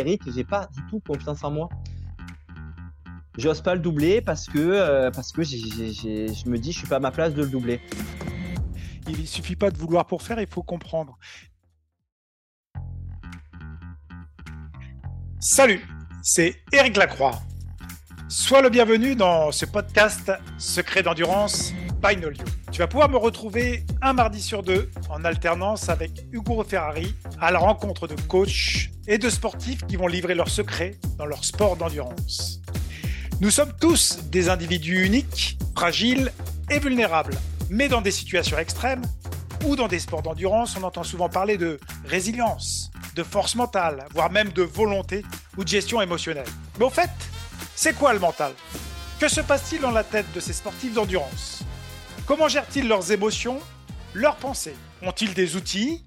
Eric, j'ai pas du tout confiance en moi. J'ose pas le doubler parce que, euh, parce que je me dis je suis pas à ma place de le doubler. Il suffit pas de vouloir pour faire, il faut comprendre. Salut, c'est Eric Lacroix. Sois le bienvenu dans ce podcast Secret d'endurance by Nolio. Tu vas pouvoir me retrouver un mardi sur deux en alternance avec Hugo Ferrari à la rencontre de coachs et de sportifs qui vont livrer leurs secrets dans leur sport d'endurance. Nous sommes tous des individus uniques, fragiles et vulnérables, mais dans des situations extrêmes ou dans des sports d'endurance, on entend souvent parler de résilience, de force mentale, voire même de volonté ou de gestion émotionnelle. Mais au fait, c'est quoi le mental? Que se passe-t-il dans la tête de ces sportifs d'endurance? Comment gèrent-ils leurs émotions, leurs pensées? Ont-ils des outils,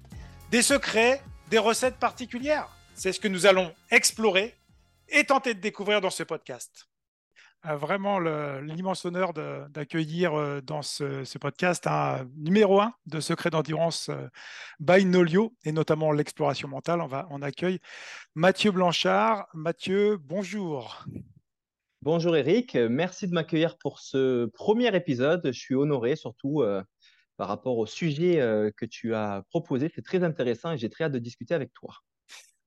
des secrets, des recettes particulières? C'est ce que nous allons explorer et tenter de découvrir dans ce podcast. Euh, vraiment l'immense honneur d'accueillir euh, dans ce, podcast un numéro un de Secrets d'endurance euh, by Nolio et notamment l'exploration mentale. On, va, on accueille Mathieu Blanchard. Mathieu, bonjour. Bonjour Eric, merci de m'accueillir pour ce premier épisode. Je suis honoré surtout par rapport au sujet que tu as proposé. C'est très intéressant et j'ai très hâte de discuter avec toi.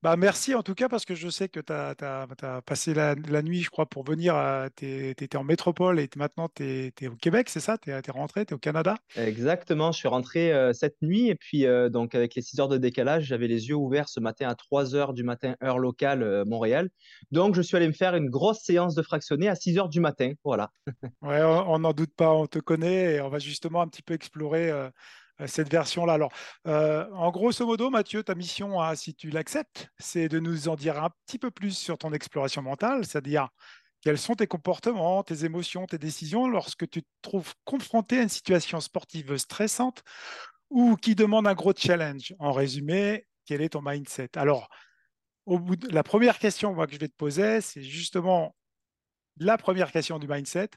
Bah, merci en tout cas parce que je sais que tu as, passé la, nuit, je crois, pour venir. Tu étais en métropole et maintenant tu es, au Québec, c'est ça? Tu es, rentré, tu es au Canada? Exactement, je suis rentré euh, cette nuit et puis euh, donc avec les 6 heures de décalage, j'avais les yeux ouverts ce matin à 3 heures du matin, heure locale euh, Montréal. Donc je suis allé me faire une grosse séance de fractionné à 6 heures du matin. Voilà. ouais, on n'en doute pas, on te connaît et on va justement un petit peu explorer cette version-là. Alors, euh, en grosso modo, Mathieu, ta mission, hein, si tu l'acceptes, c'est de nous en dire un petit peu plus sur ton exploration mentale, c'est-à-dire quels sont tes comportements, tes émotions, tes décisions lorsque tu te trouves confronté à une situation sportive stressante ou qui demande un gros challenge. En résumé, quel est ton mindset? Alors, au bout de la première question que je vais te poser, c'est justement la première question du mindset.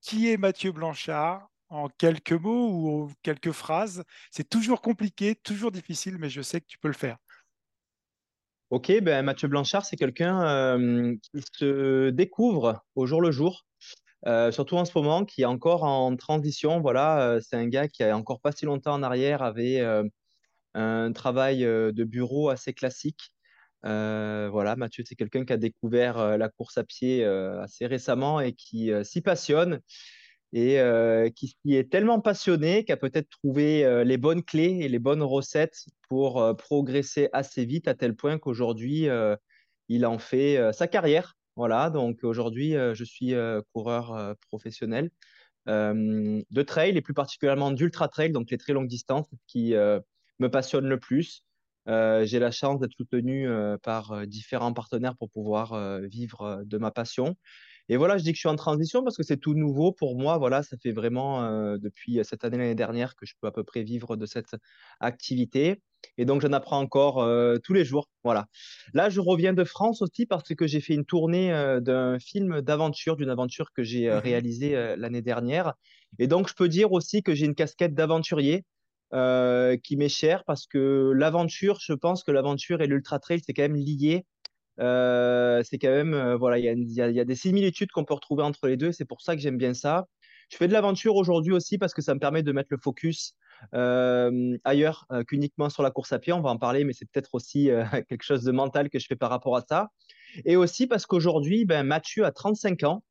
Qui est Mathieu Blanchard? En quelques mots ou quelques phrases. C'est toujours compliqué, toujours difficile, mais je sais que tu peux le faire. Ok, ben Mathieu Blanchard, c'est quelqu'un euh, qui se découvre au jour le jour, euh, surtout en ce moment, qui est encore en transition. Voilà, euh, c'est un gars qui a encore pas si longtemps en arrière avait un travail de bureau assez classique. voilà, Mathieu, c'est quelqu'un qui a découvert la course à pied assez récemment et qui s'y passionne et euh, qui, est tellement passionné a peut-être trouvé euh, les bonnes clés et les bonnes recettes pour euh, progresser assez vite à tel point qu'aujourd'hui, il en fait sa carrière. Voilà, donc aujourd'hui, je suis coureur professionnel de trail et plus particulièrement d'ultra trail, donc les très longues distances qui me passionnent le plus. J'ai la chance d'être soutenu par différents partenaires pour pouvoir vivre de ma passion. Et voilà, je dis que je suis en transition parce que c'est tout nouveau pour moi. Voilà, ça fait vraiment euh, depuis cette année, l'année dernière, que je peux à peu près vivre de cette activité. Et donc, j'en apprends encore euh, tous les jours. Voilà. Là, je reviens de France aussi parce que j'ai fait une tournée euh, d'un film d'aventure, d'une aventure que j'ai mmh réalisée l'année dernière. Et donc, je peux dire aussi que j'ai une casquette d'aventurier. qui m'est chère parce que l'aventure, je pense que l'aventure et l'ultra trail, c'est quand même lié euh, c'est quand même, euh, voilà, il y, y, a des similitudes qu'on peut retrouver entre les deux. C'est pour ça que j'aime bien ça. Je fais de l'aventure aujourd'hui aussi parce que ça me permet de mettre le focus euh, ailleurs qu'uniquement sur la course à pied. On va en parler, mais c'est peut-être aussi quelque chose de mental que je fais par rapport à ça. Et aussi parce qu'aujourd'hui, ben, Mathieu a 35 ans.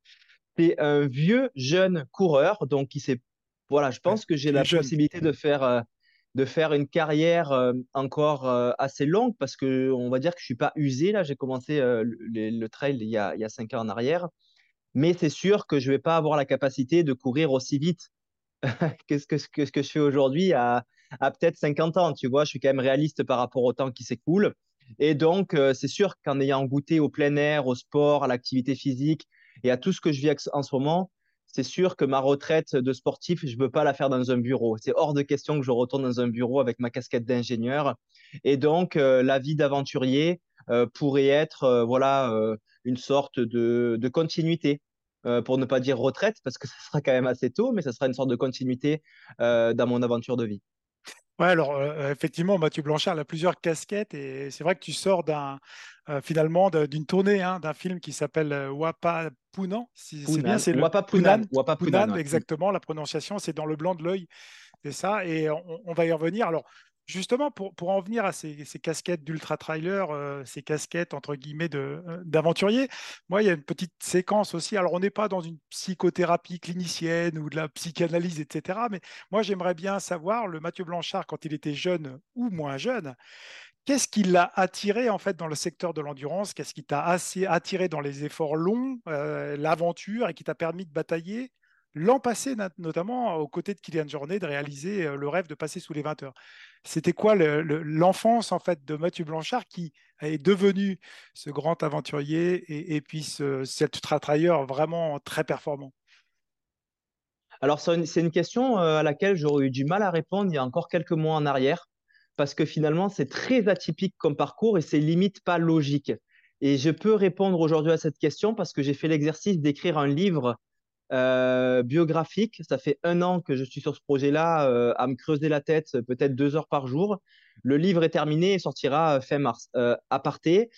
C'est un vieux jeune coureur, donc qui s'est voilà, je pense que j'ai la possibilité de faire de faire une carrière euh, encore euh, assez longue parce que on va dire que je suis pas usé là. J'ai commencé euh, le, trail il y, a, il y a cinq ans en arrière, mais c'est sûr que je vais pas avoir la capacité de courir aussi vite que ce que, que, que je fais aujourd'hui à, à peut-être 50 ans. Tu vois, je suis quand même réaliste par rapport au temps qui s'écoule. Et donc, c'est sûr qu'en ayant goûté au plein air, au sport, à l'activité physique et à tout ce que je vis en ce moment, c'est sûr que ma retraite de sportif, je ne veux pas la faire dans un bureau. C'est hors de question que je retourne dans un bureau avec ma casquette d'ingénieur. Et donc, euh, la vie d'aventurier euh, pourrait être euh, voilà, une sorte de, continuité. pour ne pas dire retraite, parce que ça sera quand même assez tôt, mais ça sera une sorte de continuité dans mon aventure de vie. Ouais, alors euh, effectivement, Mathieu Blanchard a plusieurs casquettes et c'est vrai que tu sors d'un euh, finalement d'une tournée hein, d'un film qui s'appelle Wapa Punan. Si c'est bien, c'est Wapa Punan. Wapa Punan, exactement. La prononciation, c'est dans le blanc de l'œil, c'est ça. Et on, va y revenir. Alors justement, pour, en venir à ces, casquettes d'ultra-trailer, euh, ces casquettes entre guillemets euh, d'aventurier, moi, il y a une petite séquence aussi. Alors, on n'est pas dans une psychothérapie clinicienne ou de la psychanalyse, etc. Mais moi, j'aimerais bien savoir, le Mathieu Blanchard, quand il était jeune ou moins jeune, Qu'est-ce qui l'a attiré en fait dans le secteur de l'endurance? Qu'est-ce qui t'a attiré dans les efforts longs, euh, l'aventure et qui t'a permis de batailler l'an passé, notamment aux côtés de Kylian Jornet, de réaliser le rêve de passer sous les 20 heures c'était quoi l'enfance en fait de Mathieu Blanchard qui est devenu ce grand aventurier et, puis ce, cet ultra-trailleur vraiment très performant? Alors c'est une, question euh, à laquelle j'aurais eu du mal à répondre il y a encore quelques mois en arrière parce que finalement c'est très atypique comme parcours et c'est limite pas logique. Et je peux répondre aujourd'hui à cette question parce que j'ai fait l'exercice d'écrire un livre euh, biographique. Ça fait un an que je suis sur ce projet-là, euh, à me creuser la tête, peut-être deux heures par jour. Le livre est terminé et sortira euh, fin mars. à parté,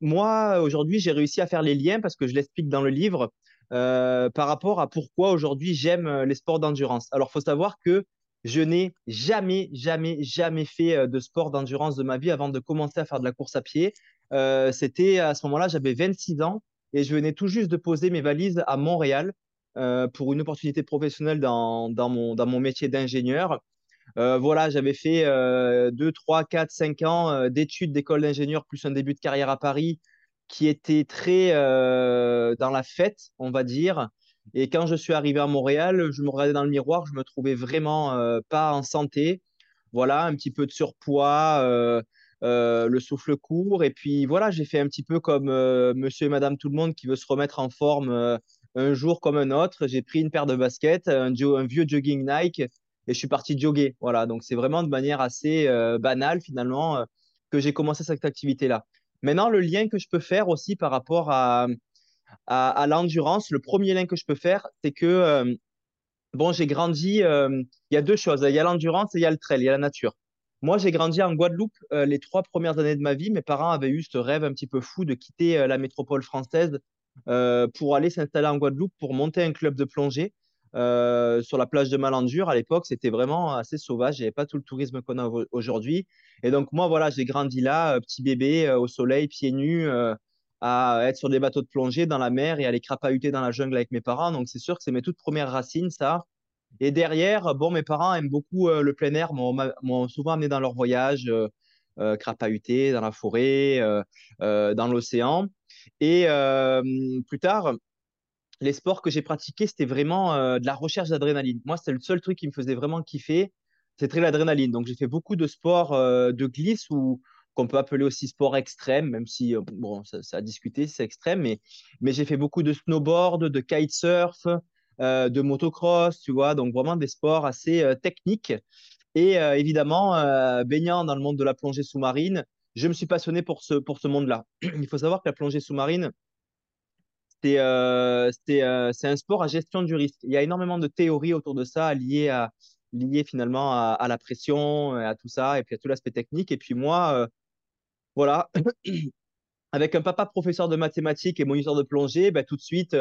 moi, aujourd'hui, j'ai réussi à faire les liens parce que je l'explique dans le livre par rapport à pourquoi aujourd'hui j'aime les sports d'endurance. Alors, il faut savoir que je n'ai jamais, jamais, jamais fait de sport d'endurance de ma vie avant de commencer à faire de la course à pied. C'était à ce moment-là, j'avais 26 ans et je venais tout juste de poser mes valises à Montréal euh, pour une opportunité professionnelle dans, mon, métier d'ingénieur. Euh, voilà, j'avais fait 2, 3, 4, 5 ans euh, d'études d'école d'ingénieur plus un début de carrière à Paris qui était très dans la fête, on va dire. Et quand je suis arrivé à Montréal, je me regardais dans le miroir, je me trouvais vraiment pas en santé. Voilà, un petit peu de surpoids, euh, le souffle court. Et puis voilà, j'ai fait un petit peu comme euh, monsieur et madame tout le monde qui veut se remettre en forme euh, un jour comme un autre. J'ai pris une paire de baskets, un, vieux jogging Nike et je suis parti jogger. Voilà, donc c'est vraiment de manière assez banale finalement que j'ai commencé cette activité-là. Maintenant, le lien que je peux faire aussi par rapport à, à, à l'endurance, le premier lien que je peux faire, c'est que bon, j'ai grandi. il y a deux choses. Il y a l'endurance et il y a le trail, il y a la nature. Moi, j'ai grandi en Guadeloupe euh, les trois premières années de ma vie. Mes parents avaient eu ce rêve un petit peu fou de quitter euh, la métropole française euh, pour aller s'installer en Guadeloupe pour monter un club de plongée sur la plage de Malandur. À l'époque, c'était vraiment assez sauvage. Il n'y avait pas tout le tourisme qu'on a aujourd'hui. Et donc, moi, voilà, j'ai grandi là, petit bébé, au soleil, pieds nus, à être sur des bateaux de plongée dans la mer et à aller crapahuter dans la jungle avec mes parents. Donc, c'est sûr que c'est mes toutes premières racines, ça. Et derrière, bon, mes parents aiment beaucoup euh, le plein air, m'ont souvent amené dans leurs voyages, euh, euh, crapahuter dans la forêt, dans l'océan. Et plus tard, les sports que j'ai pratiqués, c'était vraiment de la recherche d'adrénaline. Moi, c'est le seul truc qui me faisait vraiment kiffer, c'était l'adrénaline. Donc, j'ai fait beaucoup de sports de glisse ou qu'on peut appeler aussi sport extrême, même si, bon, ça, ça a discuté, c'est extrême, mais, j'ai fait beaucoup de snowboard, de kitesurf, euh, de motocross, tu vois, donc vraiment des sports assez euh, techniques. Et euh, évidemment, baignant dans le monde de la plongée sous-marine, je me suis passionné pour ce, pour ce monde-là. Il faut savoir que la plongée sous-marine, c'est un sport à gestion du risque. Il y a énormément de théories autour de ça liées, à, finalement à, la pression, à tout ça, et puis à tout l'aspect technique. Et puis moi, voilà, avec un papa professeur de mathématiques et moniteur de plongée, ben, tout de suite,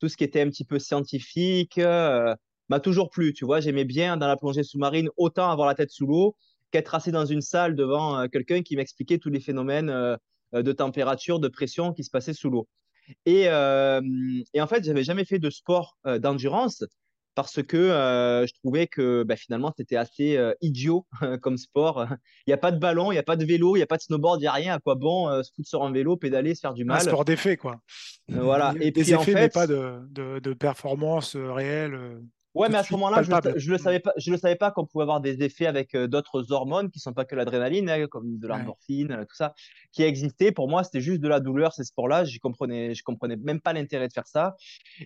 tout ce qui était un petit peu scientifique euh, m'a toujours plu. Tu vois, j'aimais bien dans la plongée sous-marine autant avoir la tête sous l'eau qu'être assis dans une salle devant euh, quelqu'un qui m'expliquait tous les phénomènes euh, de température, de pression qui se passaient sous l'eau. Et, et, en fait, j'avais jamais fait de sport d'endurance parce que je trouvais que bah, finalement c'était assez idiot comme sport. Il n'y a pas de ballon, il n'y a pas de vélo, il n'y a pas de snowboard, il n'y a rien. À quoi bon se foutre sur un vélo, pédaler, se faire du mal Un sport d'effet, quoi. voilà. Et des puis, effets, en fait, mais pas de, de, de performance réelle. Ouais, mais à ce moment-là, je, ne le savais pas. Je le savais pas qu'on pouvait avoir des effets avec euh, d'autres hormones qui sont pas que l'adrénaline, hein, comme de l'endorphine, euh, tout ça, qui existait. Pour moi, c'était juste de la douleur ces sports-là. Je comprenais, je comprenais même pas l'intérêt de faire ça.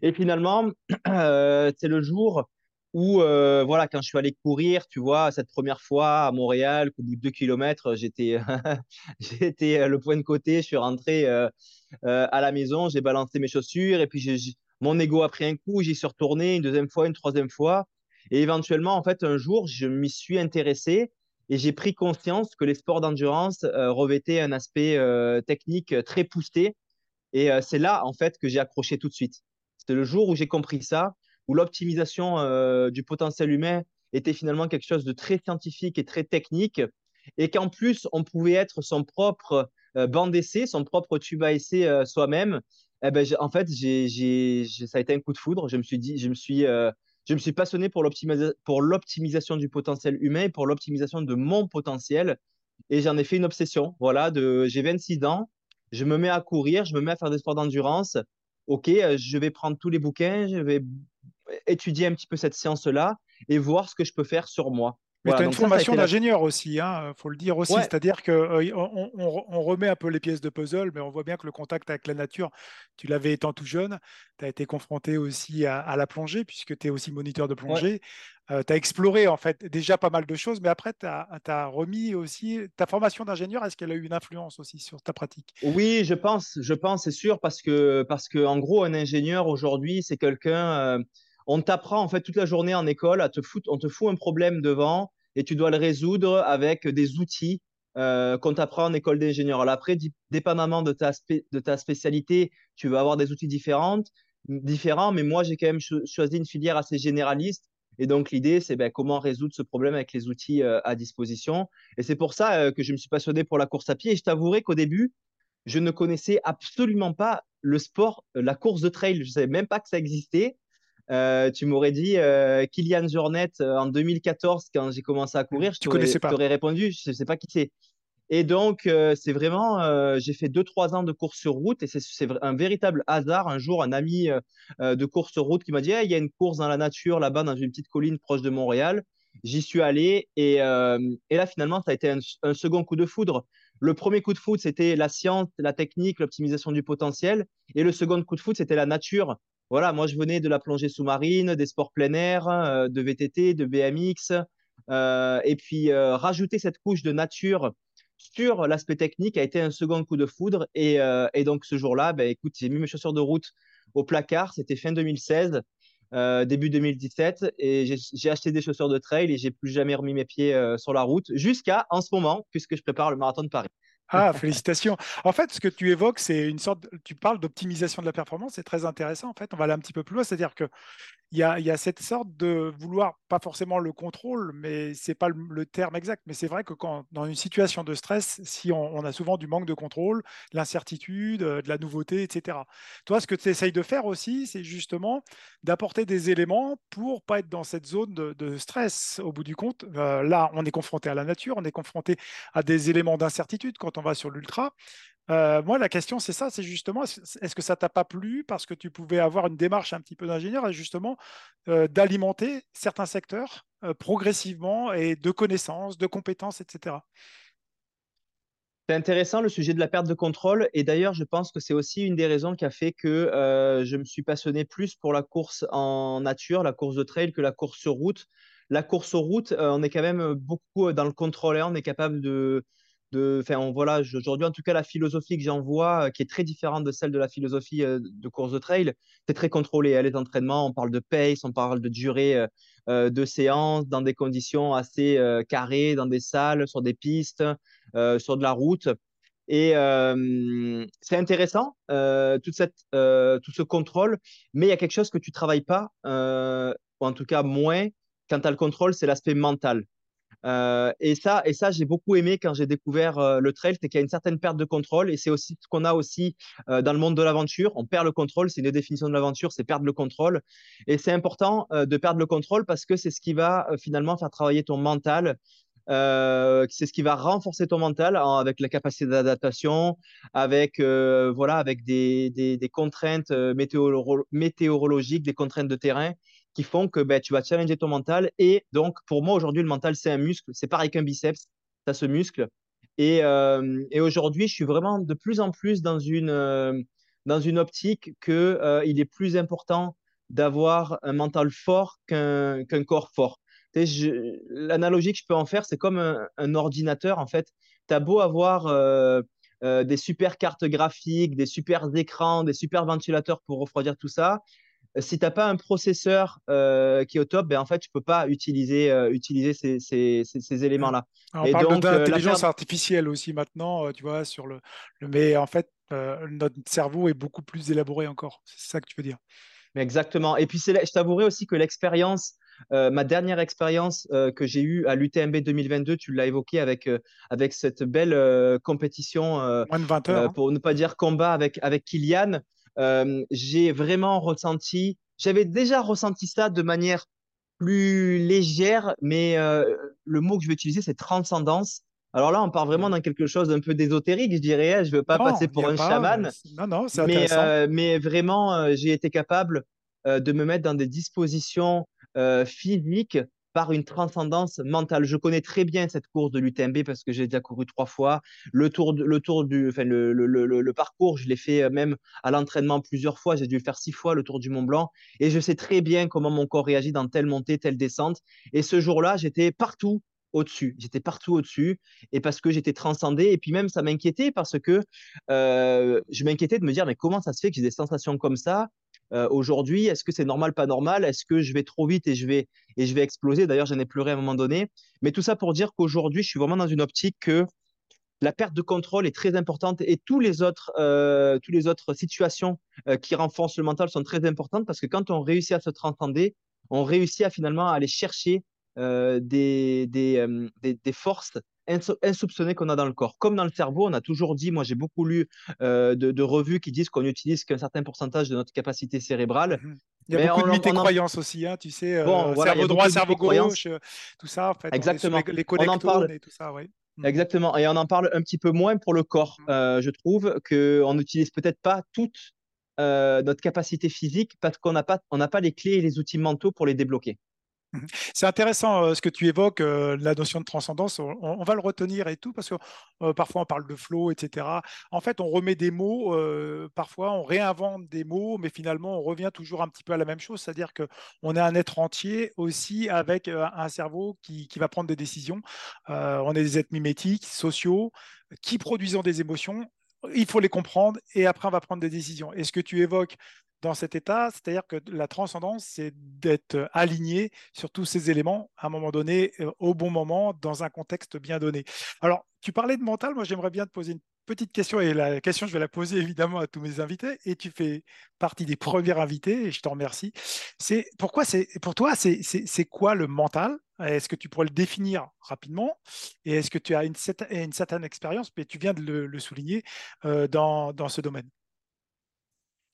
Et finalement, euh, c'est le jour où, voilà, quand je suis allé courir, tu vois, cette première fois à Montréal, au bout de deux kilomètres, j'étais, j'étais le point de côté. Je suis rentré à la maison, j'ai balancé mes chaussures et puis j'ai mon ego a pris un coup, j'y suis retourné une deuxième fois, une troisième fois. Et éventuellement, en fait, un jour, je m'y suis intéressé et j'ai pris conscience que les sports d'endurance revêtaient un aspect technique très poussé. Et c'est là, en fait, que j'ai accroché tout de suite. C'est le jour où j'ai compris ça, où l'optimisation du potentiel humain était finalement quelque chose de très scientifique et très technique, et qu'en plus, on pouvait être son propre euh, bande d'essai, son propre tube à essai euh, soi-même. Eh ben, en fait, ça a été un coup de foudre. Je me suis dit, je me suis, euh, je me suis passionné pour, l'optimisation du potentiel humain pour l'optimisation de mon potentiel. Et j'en ai fait une obsession. Voilà, j'ai 26 ans, je me mets à courir, je me mets à faire des sports d'endurance. Ok, je vais prendre tous les bouquins, je vais étudier un petit peu cette science-là et voir ce que je peux faire sur moi. Mais tu as une formation d'ingénieur aussi, il hein, faut le dire aussi. C'est-à-dire qu'on euh, on, remet un peu les pièces de puzzle, mais on voit bien que le contact avec la nature, tu l'avais étant tout jeune. Tu as été confronté aussi à, la plongée, puisque tu es aussi moniteur de plongée. Euh, tu as exploré en fait déjà pas mal de choses, mais après, tu as, remis aussi ta formation d'ingénieur. Est-ce qu'elle a eu une influence aussi sur ta pratique? Oui, je pense, je pense, c'est sûr, parce que, parce que en gros, un ingénieur aujourd'hui, c'est quelqu'un. Euh, on t'apprend en fait toute la journée en école à te foutre, on te fout un problème devant et tu dois le résoudre avec des outils euh, qu'on t'apprend en école d'ingénieur. Après, dépendamment de ta, spécialité, tu vas avoir des outils différents, mais moi, j'ai quand même choisi une filière assez généraliste. Et donc, l'idée, c'est ben, comment résoudre ce problème avec les outils euh, à disposition. Et c'est pour ça euh, que je me suis passionné pour la course à pied. Et je t'avouerai qu'au début, je ne connaissais absolument pas le sport, la course de trail. Je ne savais même pas que ça existait. Euh, tu m'aurais dit euh, Kylian Jornet euh, en 2014 quand j'ai commencé à courir, je t'aurais répondu, je ne sais pas qui c'est. Et donc, c'est vraiment, j'ai fait 2-3 ans de course sur route et c'est un véritable hasard. Un jour, un ami de course sur route qui m'a dit il y a une course dans la nature là-bas, dans une petite colline proche de Montréal. J'y suis allé et, et, là, finalement, ça a été un, un, second coup de foudre. Le premier coup de foudre, c'était la science, la technique, l'optimisation du potentiel. Et le second coup de foudre, c'était la nature voilà, moi je venais de la plongée sous-marine, des sports plein air, euh, de VTT, de BMX, euh, et puis euh, rajouter cette couche de nature sur l'aspect technique a été un second coup de foudre. Et, donc ce jour-là, ben, écoute, j'ai mis mes chaussures de route au placard, c'était fin 2016. début 2017 et j'ai acheté des chaussures de trail et j'ai plus jamais remis mes pieds sur la route jusqu'à en ce moment puisque je prépare le marathon de Paris. Ah, félicitations. En fait, ce que tu évoques, c'est une sorte, tu parles d'optimisation de la performance, c'est très intéressant. En fait, on va aller un petit peu plus loin, c'est-à-dire que il y, a, cette sorte de vouloir, pas forcément le contrôle, mais c'est pas le, terme exact, mais c'est vrai que quand dans une situation de stress, si on, a souvent du manque de contrôle, l'incertitude, euh, de la nouveauté, etc. Toi, ce que tu essayes de faire aussi, c'est justement d'apporter des éléments pour pas être dans cette zone de, stress. Au bout du compte, euh, là, on est confronté à la nature, on est confronté à des éléments d'incertitude quand on va sur l'ultra. Euh, moi, la question, c'est ça, c'est justement, est-ce que ça t'a pas plu parce que tu pouvais avoir une démarche un petit peu d'ingénieur et justement euh, d'alimenter certains secteurs euh, progressivement et de connaissances, de compétences, etc. C'est intéressant le sujet de la perte de contrôle et d'ailleurs, je pense que c'est aussi une des raisons qui a fait que je me suis passionné plus pour la course en nature, la course de trail que la course sur route. La course sur route, on est quand même beaucoup dans le contrôle, on est capable de de, enfin, aujourd'hui, en tout cas, la philosophie que j'en vois, euh, qui est très différente de celle de la philosophie euh, de course de trail, c'est très contrôlé. Hein, les entraînements, on parle de pace, on parle de durée euh, de séance dans des conditions assez carrées, dans des salles, sur des pistes, sur de la route. Et c'est intéressant, tout ce contrôle, mais il y a quelque chose que tu travailles pas, ou en tout cas moins, quand tu as le contrôle, c'est l'aspect mental. Euh, et ça, et ça j'ai beaucoup aimé quand j'ai découvert euh, le trail, c'est qu'il y a une certaine perte de contrôle. Et c'est aussi ce qu'on a aussi euh, dans le monde de l'aventure. On perd le contrôle, c'est une définition de l'aventure, c'est perdre le contrôle. Et c'est important de perdre le contrôle parce que c'est ce qui va finalement faire travailler ton mental. c'est ce qui va renforcer ton mental avec la capacité d'adaptation, avec voilà, avec des, contraintes météorologiques, des contraintes de terrain font que ben, tu vas challenger ton mental. Et donc, pour moi, aujourd'hui, le mental, c'est un muscle. C'est pareil qu'un biceps, ça se muscle. Et, euh, et aujourd'hui, je suis vraiment de plus en plus dans une, euh, dans une optique qu'il euh, il est plus important d'avoir un mental fort qu'un qu'un corps fort. L'analogie que je peux en faire, c'est comme un, un, ordinateur. En fait, tu as beau avoir des super cartes graphiques, des super écrans, des super ventilateurs pour refroidir tout ça si tu n'as pas un processeur euh, qui est au top, ben, en fait, tu ne peux pas utiliser, euh, utiliser ces, ces, ces, éléments-là. On et parle d'intelligence artificielle aussi maintenant, tu vois, sur le, le... mais en fait, notre cerveau est beaucoup plus élaboré encore. C'est ça que tu veux dire. Mais exactement. Et puis, je t'avouerai aussi que l'expérience, ma dernière expérience que j'ai eue à l'UTMB 2022, tu l'as évoqué avec, avec cette belle compétition, Moins de 20 heures, hein. pour ne pas dire combat avec, avec Kylian. Euh, j'ai vraiment ressenti, j'avais déjà ressenti ça de manière plus légère, mais euh, le mot que je vais utiliser, c'est transcendance. Alors là, on part vraiment dans quelque chose d'un peu d'ésotérique, je dirais. Hein. Je ne veux pas passer pour un chaman. Non, non, c'est mais, euh, mais vraiment, j'ai été capable de me mettre dans des dispositions physiques par une transcendance mentale. Je connais très bien cette course de l'UTMB parce que j'ai déjà couru trois fois. Le tour, le tour du, enfin le, le, le, parcours, je l'ai fait euh, même à l'entraînement plusieurs fois. J'ai dû le faire six fois le tour du Mont Blanc et je sais très bien comment mon corps réagit dans telle montée, telle descente. Et ce jour-là, j'étais partout au-dessus. J'étais partout au-dessus et parce que j'étais transcendé. Et puis même, ça m'inquiétait parce que euh, je m'inquiétais de me dire, mais comment ça se fait que j'ai des sensations comme ça euh, aujourd'hui Est-ce que c'est normal, pas normal? Est-ce que je vais trop vite et je vais, et je vais exploser? D'ailleurs, j'en ai pleuré à un moment donné. Mais tout ça pour dire qu'aujourd'hui, je suis vraiment dans une optique que la perte de contrôle est très importante et tous les autres, euh, les autres situations euh, qui renforcent le mental sont très importantes parce que quand on réussit à se transcender, on réussit à finalement aller chercher des, des, des, forces insoupçonné qu'on a dans le corps. Comme dans le cerveau, on a toujours dit, moi j'ai beaucoup lu euh, de, revues qui disent qu'on n'utilise qu'un certain pourcentage de notre capacité cérébrale. Mhm. Il y a beaucoup de mythes et croyances aussi, hein, tu sais, euh, cerveau droit, cerveau gauche, euh, tout ça, en fait. Exactement. Les, les on parle... et tout ça, oui. Mhm. Exactement. Et on en parle un petit peu moins pour le corps. Mhm. je trouve qu'on n'utilise peut-être pas toute notre capacité physique parce qu'on n'a pas, on pas les clés et les outils mentaux pour les débloquer. C'est intéressant euh, ce que tu évoques, euh, la notion de transcendance. On, va le retenir et tout, parce que euh, parfois on parle de flow, etc. En fait, on remet des mots, parfois on réinvente des mots, mais finalement on revient toujours un petit peu à la même chose, c'est-à-dire qu'on est un être entier aussi avec un cerveau qui, qui va prendre des décisions. on est des êtres mimétiques, sociaux, qui produisent des émotions il faut les comprendre et après on va prendre des décisions. Et ce que tu évoques dans cet état, c'est-à-dire que la transcendance, c'est d'être aligné sur tous ces éléments à un moment donné, euh, au bon moment, dans un contexte bien donné. Alors, tu parlais de mental, moi j'aimerais bien te poser une petite question, et la question, je vais la poser évidemment à tous mes invités, et tu fais partie des premiers invités, et je te remercie. C'est pourquoi c'est pour toi, c'est quoi le mental? Est-ce que tu pourrais le définir rapidement? Et est-ce que tu as une, une certaine expérience, mais tu viens de le, souligner, euh, dans, dans ce domaine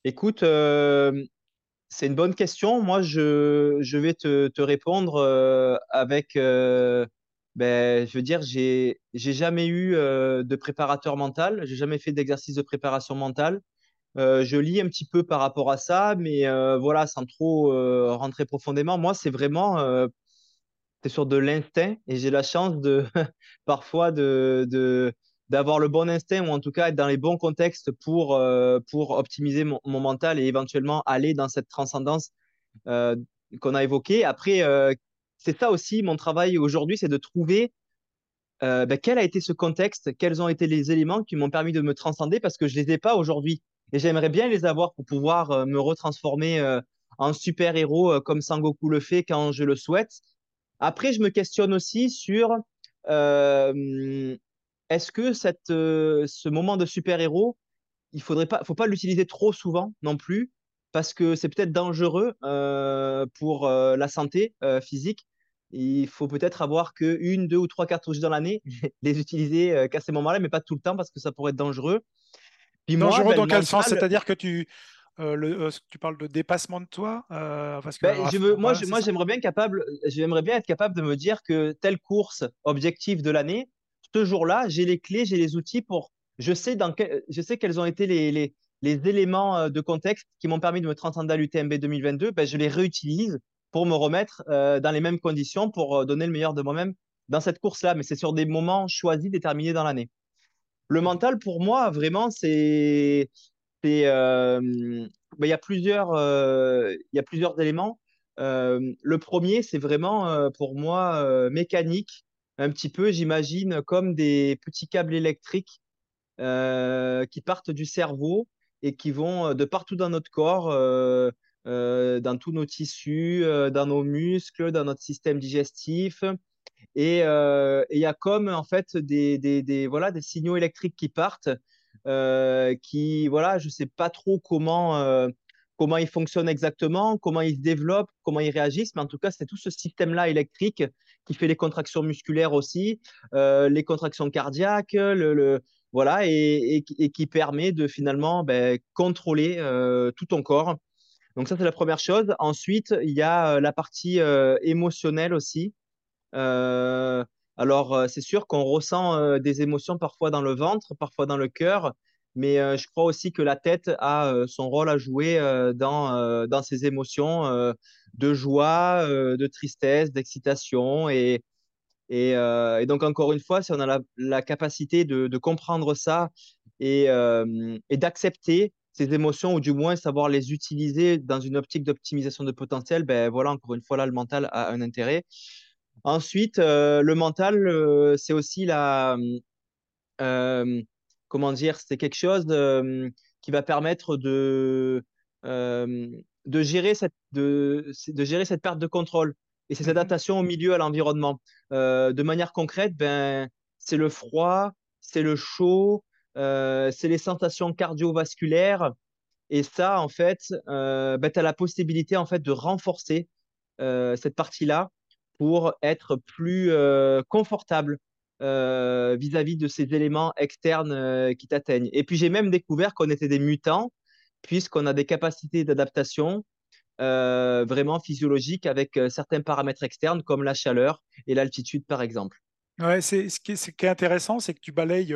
Écoute, euh, c'est une bonne question. Moi, je, je vais te, te répondre euh, avec, euh, ben, je veux dire, j'ai, j'ai jamais eu de préparateur mental. J'ai jamais fait d'exercice de préparation mentale. je lis un petit peu par rapport à ça, mais voilà, sans trop rentrer profondément. Moi, c'est vraiment, c'est sur de l'instinct et j'ai la chance de parfois de, de d'avoir le bon instinct ou en tout cas être dans les bons contextes pour, euh, pour optimiser mon, mental et éventuellement aller dans cette transcendance euh, qu'on a évoquée. Après, euh, c'est ça aussi mon travail aujourd'hui, c'est de trouver ben, quel a été ce contexte, quels ont été les éléments qui m'ont permis de me transcender parce que je ne les ai pas aujourd'hui. Et j'aimerais bien les avoir pour pouvoir me retransformer en super-héros comme Sangoku le fait quand je le souhaite. Après, je me questionne aussi sur est-ce que cette, euh, ce moment de super-héros, il faudrait pas, faut pas l'utiliser trop souvent non plus, parce que c'est peut-être dangereux euh, pour euh, la santé physique. Il faut peut-être avoir que une, deux ou trois cartouches dans l'année, les utiliser qu'à ces moments-là, mais pas tout le temps parce que ça pourrait être dangereux. Puis dangereux ben, dans quel sens? C'est-à-dire que tu, le, tu parles de dépassement de toi parce que, ben, je veux, Moi, moi j'aimerais bien, capable, j'aimerais bien être capable de me dire que telle course objectif de l'année, ce jour-là, j'ai les clés, j'ai les outils pour. Je sais, dans je sais quels ont été les, les, les éléments euh, de contexte qui m'ont permis de me transcender à l'UTMB 2022. Ben, je les réutilise pour me remettre euh, dans les mêmes conditions, pour euh, donner le meilleur de moi-même dans cette course-là. Mais c'est sur des moments choisis, déterminés dans l'année. Le mental, pour moi, vraiment, c'est. Ben, il y a plusieurs, il y a plusieurs éléments. le premier, c'est vraiment pour moi mécanique un petit peu, j'imagine, comme des petits câbles électriques euh, qui partent du cerveau et qui vont euh, de partout dans notre corps, euh, dans tous nos tissus, dans nos muscles, dans notre système digestif. Et il y a comme en fait des, voilà, des signaux électriques qui partent, qui, voilà, je ne sais pas trop comment comment ils fonctionnent exactement, comment ils se développent, comment ils réagissent, mais en tout cas, c'est tout ce système-là électrique qui fait les contractions musculaires aussi, euh, les contractions cardiaques, le, voilà, et, qui permet de finalement ben, contrôler euh, tout ton corps. Donc ça, c'est la première chose. Ensuite, il y a euh, la partie émotionnelle aussi. alors, c'est sûr qu'on ressent des émotions parfois dans le ventre, parfois dans le cœur, mais euh, je crois aussi que la tête a euh, son rôle à jouer euh, dans, dans ces émotions de joie, de tristesse, d'excitation. Et, et, donc, encore une fois, si on a la, la capacité de, de, comprendre ça et, et d'accepter ces émotions, ou du moins savoir les utiliser dans une optique d'optimisation de potentiel, ben voilà, encore une fois, là, le mental a un intérêt. Ensuite, le mental, c'est aussi la comment dire, c'est quelque chose de, qui va permettre de, euh, de, gérer cette, de, de, gérer cette perte de contrôle et cette mhm. adaptation au milieu, à l'environnement. Euh, de manière concrète, ben, c'est le froid, c'est le chaud, euh, c'est les sensations cardiovasculaires. Et ça, en fait, ben, tu as la possibilité en fait, de renforcer cette partie-là pour être plus confortable euh, vis-à-vis de ces éléments externes euh, qui t'atteignent. Et puis j'ai même découvert qu'on était des mutants, puisqu'on a des capacités d'adaptation euh, vraiment physiologiques avec certains paramètres externes comme la chaleur et l'altitude par exemple. Ouais, ce qui est intéressant, c'est que tu balayes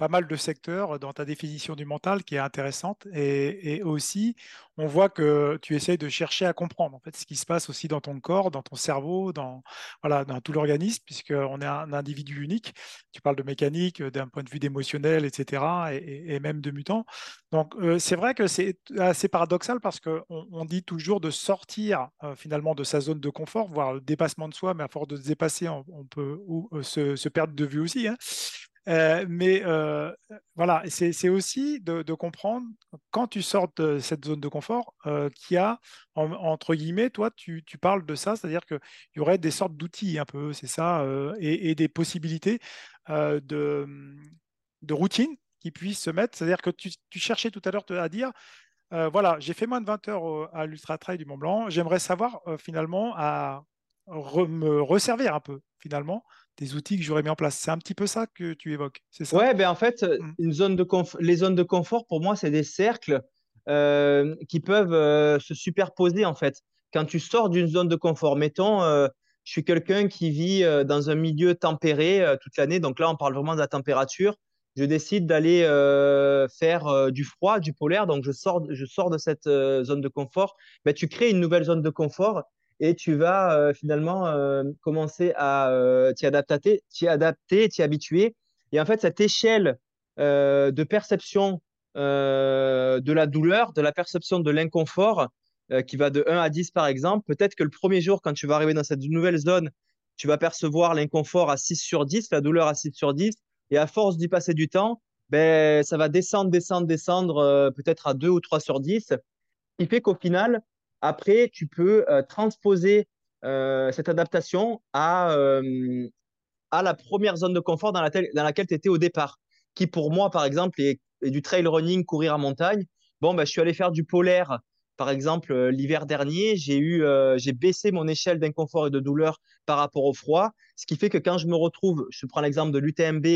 pas mal de secteurs dans ta définition du mental qui est intéressante. Et, aussi, on voit que tu essayes de chercher à comprendre en fait, ce qui se passe aussi dans ton corps, dans ton cerveau, dans, voilà, dans tout l'organisme, puisqu'on est un individu unique. Tu parles de mécanique, d'un point de vue émotionnel, etc., et, même de mutant. Donc, c'est vrai que c'est assez paradoxal parce qu'on on dit toujours de sortir finalement de sa zone de confort, voire le dépassement de soi, mais à force de se dépasser, on, peut se, perdre de vue aussi. Hein. Euh, mais euh, voilà, c'est aussi de, comprendre quand tu sors de cette zone de confort euh, qu'il y a, entre guillemets, toi, tu, parles de ça, c'est-à-dire qu'il y aurait des sortes d'outils un peu, c'est ça, et, des possibilités de, de routine qui puissent se mettre. C'est-à-dire que tu, cherchais tout à l'heure à dire, voilà, j'ai fait moins de 20 heures à l'Ultra Trail du Mont Blanc, j'aimerais savoir finalement à me resservir un peu finalement des outils que j'aurais mis en place. C'est un petit peu ça que tu évoques, c'est ça? Ouais, ben en fait, mmh. une zone de les zones de confort, pour moi, c'est des cercles euh, qui peuvent euh, se superposer, en fait. Quand tu sors d'une zone de confort, mettons, euh, je suis quelqu'un qui vit dans un milieu tempéré toute l'année, donc là, on parle vraiment de la température. Je décide d'aller faire du froid, du polaire, donc je sors, je sors de cette zone de confort. Ben, tu crées une nouvelle zone de confort et tu vas euh, finalement euh, commencer à euh, t'y adapter, t'y adapter, t'y habituer. Et en fait, cette échelle de perception de la douleur, de la perception de l'inconfort, qui va de 1 à 10 par exemple, peut-être que le premier jour, quand tu vas arriver dans cette nouvelle zone, tu vas percevoir l'inconfort à 6 sur 10, la douleur à 6 sur 10, et à force d'y passer du temps, ben, ça va descendre, descendre, descendre, peut-être à 2 ou 3 sur 10, ce qui fait qu'au final, après, tu peux euh, transposer euh, cette adaptation à, euh, à la première zone de confort dans, dans laquelle tu étais au départ, qui pour moi, par exemple, est, du trail running, courir en montagne. Bon, ben, je suis allé faire du polaire, par exemple, l'hiver dernier. J'ai eu, baissé mon échelle d'inconfort et de douleur par rapport au froid, ce qui fait que quand je me retrouve, je prends l'exemple de l'UTMB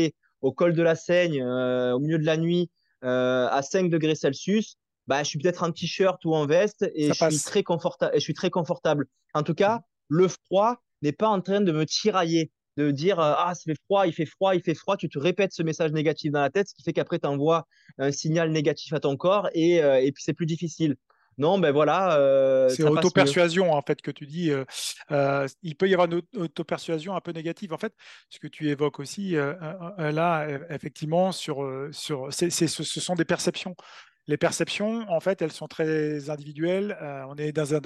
au col de la Seigne, au milieu de la nuit, à 5 degrés Celsius, bah, je suis peut-être en t-shirt ou en veste et je suis, très confortable, je suis très confortable. En tout cas, le froid n'est pas en train de me tirailler, de dire euh, Ah, ça fait froid, il fait froid, il fait froid. Tu te répètes ce message négatif dans la tête, ce qui fait qu'après, tu envoies un signal négatif à ton corps et, euh, et puis c'est plus difficile. Non, ben voilà. Euh, c'est auto-persuasion, en fait, que tu dis. il peut y avoir une auto-persuasion un peu négative. En fait, ce que tu évoques aussi, là, effectivement, sur, sur, ce sont des perceptions. Les perceptions, en fait, elles sont très individuelles. Euh, on est dans un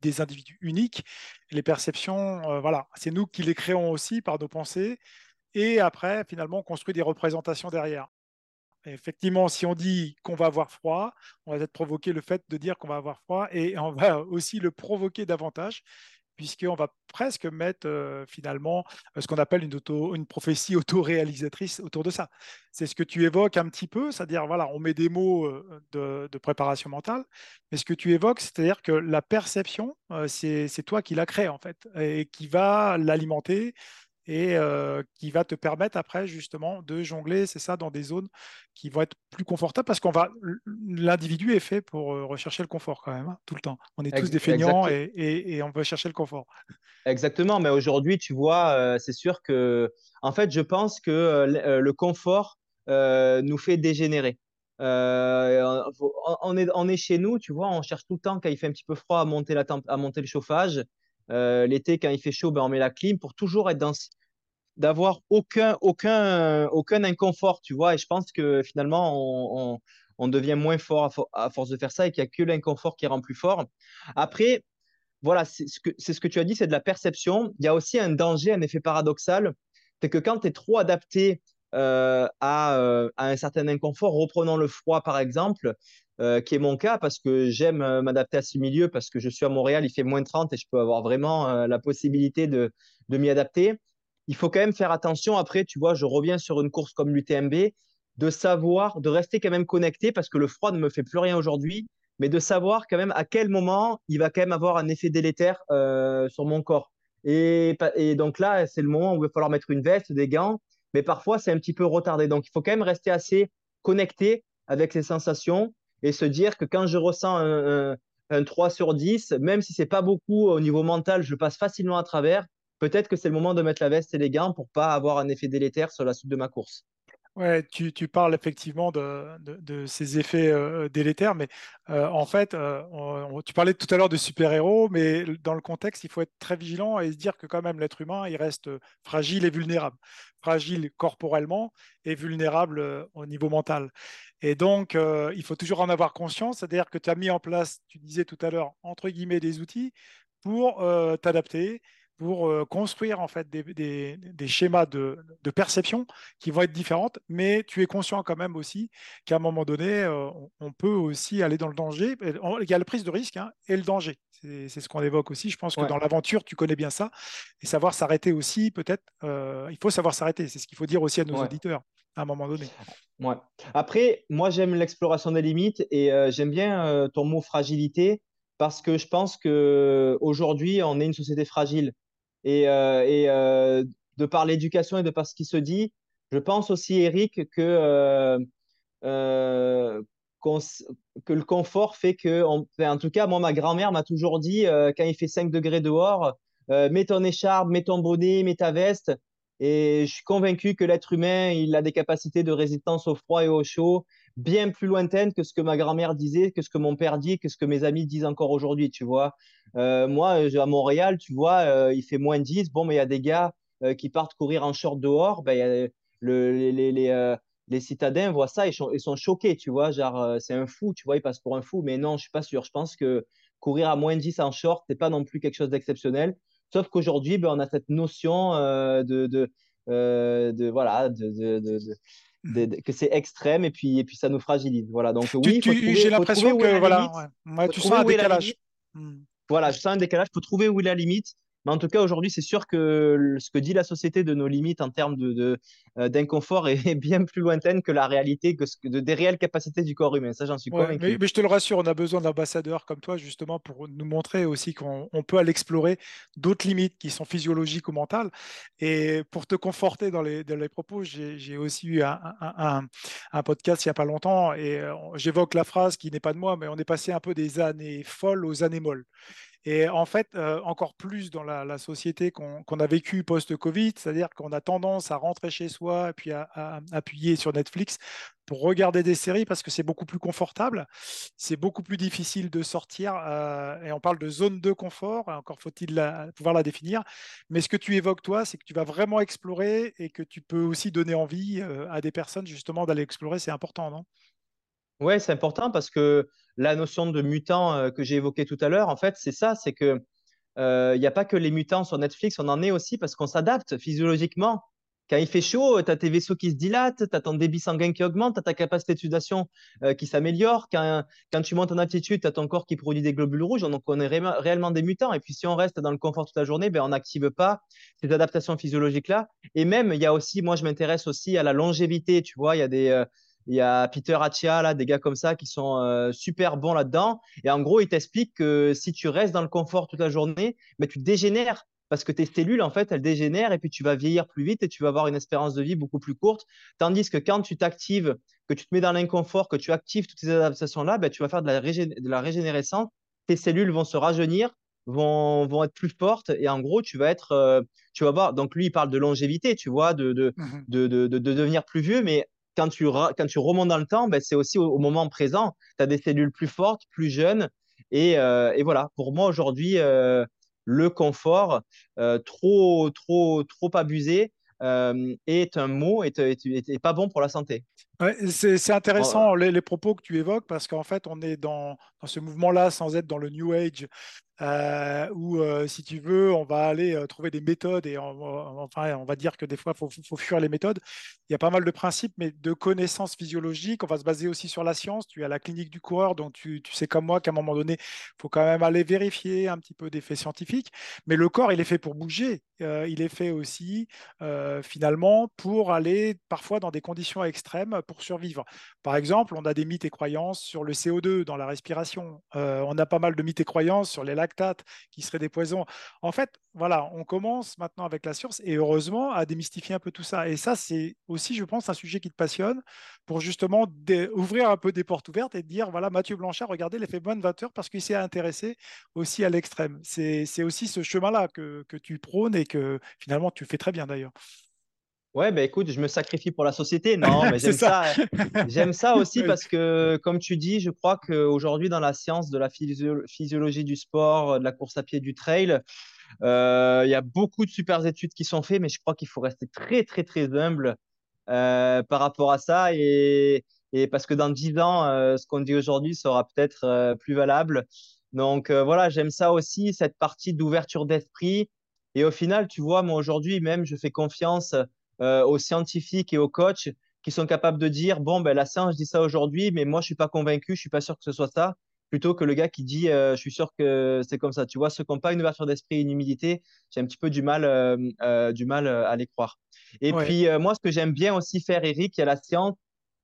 des individus uniques. Les perceptions, euh, voilà, c'est nous qui les créons aussi par nos pensées. Et après, finalement, on construit des représentations derrière. effectivement, si on dit qu'on va avoir froid, on va peut-être provoquer le fait de dire qu'on va avoir froid et on va aussi le provoquer davantage puisqu'on va presque mettre euh, finalement ce qu'on appelle une, auto, une prophétie autoréalisatrice autour de ça. C'est ce que tu évoques un petit peu, c'est-à-dire, voilà, on met des mots euh, de, préparation mentale, mais ce que tu évoques, c'est-à-dire que la perception, euh, c'est toi qui la crée en fait, et qui va l'alimenter, et euh, qui va te permettre après justement de jongler, c'est ça, dans des zones qui vont être plus confortables parce qu'on va, l'individu est fait pour euh, rechercher le confort quand même, hein, tout le temps. On est tous des feignants et, on veut chercher le confort. Exactement, mais aujourd'hui, tu vois, euh, c'est sûr que, en fait, je pense que le confort nous fait dégénérer. on, est, on est chez nous, tu vois, on cherche tout le temps quand il fait un petit peu froid à monter, la à monter le chauffage. L'été, quand il fait chaud, ben, on met la clim pour toujours être dans, d'avoir aucun, aucun, aucun inconfort, tu vois. Et je pense que finalement, on, on, devient moins fort à, force de faire ça et qu'il n'y a que l'inconfort qui rend plus fort. Après, voilà, c'est ce, que, ce que tu as dit, c'est de la perception. Il y a aussi un danger, un effet paradoxal, c'est que quand tu es trop adapté euh, à, euh, à, un certain inconfort, reprenons le froid par exemple, euh, qui est mon cas parce que j'aime m'adapter à ce milieu, parce que je suis à Montréal, il fait moins 30 et je peux avoir vraiment la possibilité de, de m'y adapter il faut quand même faire attention. Après, tu vois, je reviens sur une course comme l'UTMB, de savoir, de rester quand même connecté parce que le froid ne me fait plus rien aujourd'hui, mais de savoir quand même à quel moment il va quand même avoir un effet délétère euh, sur mon corps. Et, donc là, c'est le moment où il va falloir mettre une veste, des gants, mais parfois c'est un petit peu retardé. Donc il faut quand même rester assez connecté avec les sensations et se dire que quand je ressens un, un 3 sur 10, même si c'est pas beaucoup au niveau mental, je passe facilement à travers peut-être que c'est le moment de mettre la veste et les gants pour pas avoir un effet délétère sur la suite de ma course. Ouais, tu, parles effectivement de, ces effets euh, délétères, mais euh, en fait, euh, tu parlais tout à l'heure de super-héros, mais dans le contexte, il faut être très vigilant et se dire que quand même l'être humain, il reste fragile et vulnérable. Fragile corporellement et vulnérable au niveau mental. Et donc, il faut toujours en avoir conscience, c'est-à-dire que tu as mis en place, tu disais tout à l'heure, entre guillemets, des outils pour t'adapter pour euh, construire en fait des, schémas de, perception qui vont être différentes, mais tu es conscient quand même aussi qu'à un moment donné, euh, on, peut aussi aller dans le danger. Il y a la prise de risque hein, et le danger. C'est ce qu'on évoque aussi. Je pense que dans l'aventure, tu connais bien ça. Et savoir s'arrêter aussi, peut-être, euh, il faut savoir s'arrêter. C'est ce qu'il faut dire aussi à nos auditeurs à un moment donné. Ouais. Après, moi, j'aime l'exploration des limites et j'aime bien ton mot fragilité parce que je pense qu'aujourd'hui, on est une société fragile. Et, euh, euh, de par l'éducation et de par ce qui se dit, je pense aussi, Eric, que, euh, que le confort fait que, en tout cas, moi, ma grand-mère m'a toujours dit, quand il fait 5 degrés dehors, mets ton écharpe, mets ton bonnet, mets ta veste. Et je suis convaincu que l'être humain, il a des capacités de résistance au froid et au chaud bien plus lointaines que ce que ma grand-mère disait, que ce que mon père dit, que ce que mes amis disent encore aujourd'hui, tu vois. Euh, moi, à Montréal, tu vois, euh, il fait moins 10. Bon, mais il y a des gars euh, qui partent courir en short dehors. Ben, le, les, citadins voient ça, ils sont, ils sont choqués, tu vois. Genre, c'est un fou, tu vois, ils passent pour un fou. Mais non, je suis pas sûr. Je pense que courir à moins 10 en short, c'est pas non plus quelque chose d'exceptionnel. Sauf qu'aujourd'hui, ben, on a cette notion de, de, voilà, de, de que c'est extrême et puis, et puis ça nous fragilise. Voilà, donc oui, j'ai l'impression que voilà, ouais. tu sens un décalage. Hmm. Voilà, je sens un décalage. Il faut trouver où est la limite. Mais en tout cas, aujourd'hui, c'est sûr que ce que dit la société de nos limites en termes de, euh, d'inconfort est bien plus lointaine que la réalité, que, de, des réelles capacités du corps humain. Ça, j'en suis convaincu. Mais, je te le rassure, on a besoin d'ambassadeurs comme toi, justement, pour nous montrer aussi qu'on peut aller explorer d'autres limites qui sont physiologiques ou mentales. Et pour te conforter dans les, dans les propos, j'ai aussi eu un, un, un, podcast il n'y a pas longtemps et euh, j'évoque la phrase qui n'est pas de moi, mais on est passé un peu des années folles aux années molles. Et en fait, euh, encore plus dans la, société qu'on a vécue post-Covid, c'est-à-dire qu'on a tendance à rentrer chez soi et puis à, appuyer sur Netflix pour regarder des séries parce que c'est beaucoup plus confortable, c'est beaucoup plus difficile de sortir. Euh, et on parle de zone de confort, encore faut-il pouvoir la définir. Mais ce que tu évoques, toi, c'est que tu vas vraiment explorer et que tu peux aussi donner envie euh, à des personnes justement d'aller explorer. C'est important, non? Ouais, c'est important parce que la notion de mutant euh, que j'ai évoquée tout à l'heure, en fait, c'est ça, c'est que il euh, n'y a pas que les mutants sur Netflix, on en est aussi parce qu'on s'adapte physiologiquement. Quand il fait chaud, tu as tes vaisseaux qui se dilatent, tu as ton débit sanguin qui augmente, tu as ta capacité de sudation euh, qui s'améliore. Quand, quand tu montes en altitude, tu as ton corps qui produit des globules rouges. Donc, on est réellement des mutants. Et puis, si on reste dans le confort toute la journée, ben, on n'active pas ces adaptations physiologiques-là. Et même, il y a aussi, moi, je m'intéresse aussi à la longévité. Tu vois, il y a des. Il y a Peter Attia, là, des gars comme ça qui sont euh, super bons là-dedans. Et en gros, il t'explique que si tu restes dans le confort toute la journée, mais tu dégénères parce que tes cellules, en fait, elles dégénèrent et puis tu vas vieillir plus vite et tu vas avoir une espérance de vie beaucoup plus courte. Tandis que quand tu t'actives, que tu te mets dans l'inconfort, que tu actives toutes ces adaptations-là, ben, tu vas faire de la, de la régénérescence. Tes cellules vont se rajeunir, vont, vont être plus fortes et en gros, tu vas être, euh, tu vas voir. Donc lui, il parle de longévité, tu vois, de, de, mmh de, de, de devenir plus vieux, mais quand tu, quand tu remontes dans le temps, ben, c'est aussi au, moment présent. Tu as des cellules plus fortes, plus jeunes. Et, euh, et voilà, pour moi aujourd'hui, euh, le confort euh, trop, trop, trop abusé est un mot et est, pas bon pour la santé. c'est intéressant les, propos que tu évoques parce qu'en fait, on est dans, dans ce mouvement-là sans être dans le New Age euh, où, euh, si tu veux, on va aller euh, trouver des méthodes et on, enfin, on va dire que des fois, il faut, fuir les méthodes. Il y a pas mal de principes, mais de connaissances physiologiques. On va se baser aussi sur la science. Tu à la clinique du coureur, donc tu, tu sais comme moi qu'à un moment donné, il faut quand même aller vérifier un petit peu des faits scientifiques. Mais le corps, il est fait pour bouger. il est fait aussi, finalement, pour aller parfois dans des conditions extrêmes pour survivre. Par exemple, on a des mythes et croyances sur le CO2 dans la respiration. on a pas mal de mythes et croyances sur les lacs qui seraient des poisons. En fait, voilà, on commence maintenant avec la science et heureusement à démystifier un peu tout ça. Et ça, c'est aussi, je pense, un sujet qui te passionne pour justement ouvrir un peu des portes ouvertes et dire voilà, Mathieu Blanchard, regardez l'effet bonne 20 heures parce qu'il s'est intéressé aussi à l'extrême. C'est aussi ce chemin-là que, que tu prônes et que finalement tu fais très bien d'ailleurs. Ouais, ben écoute, je me sacrifie pour la société. Non, mais j'aime ça. j'aime ça aussi parce que, comme tu dis, je crois qu'aujourd'hui, dans la science de la physiologie du sport, de la course à pied, du trail, euh, il y a beaucoup de super études qui sont faites, mais je crois qu'il faut rester très, très, très humble euh, par rapport à ça. Et, et parce que dans dix ans, euh, ce qu'on dit aujourd'hui sera peut-être plus valable. Donc voilà, j'aime ça aussi, cette partie d'ouverture d'esprit. Et au final, tu vois, moi aujourd'hui, même, je fais confiance euh, aux scientifiques et aux coachs qui sont capables de dire bon ben la science dit ça aujourd'hui mais moi je suis pas convaincu je suis pas sûr que ce soit ça plutôt que le gars qui dit euh, je suis sûr que c'est comme ça. Tu vois ceux qui n'ont pas une ouverture d'esprit et une humilité j'ai un petit peu du mal euh, du mal à les croire. Et puis moi ce que j'aime bien aussi faire Eric il y a la science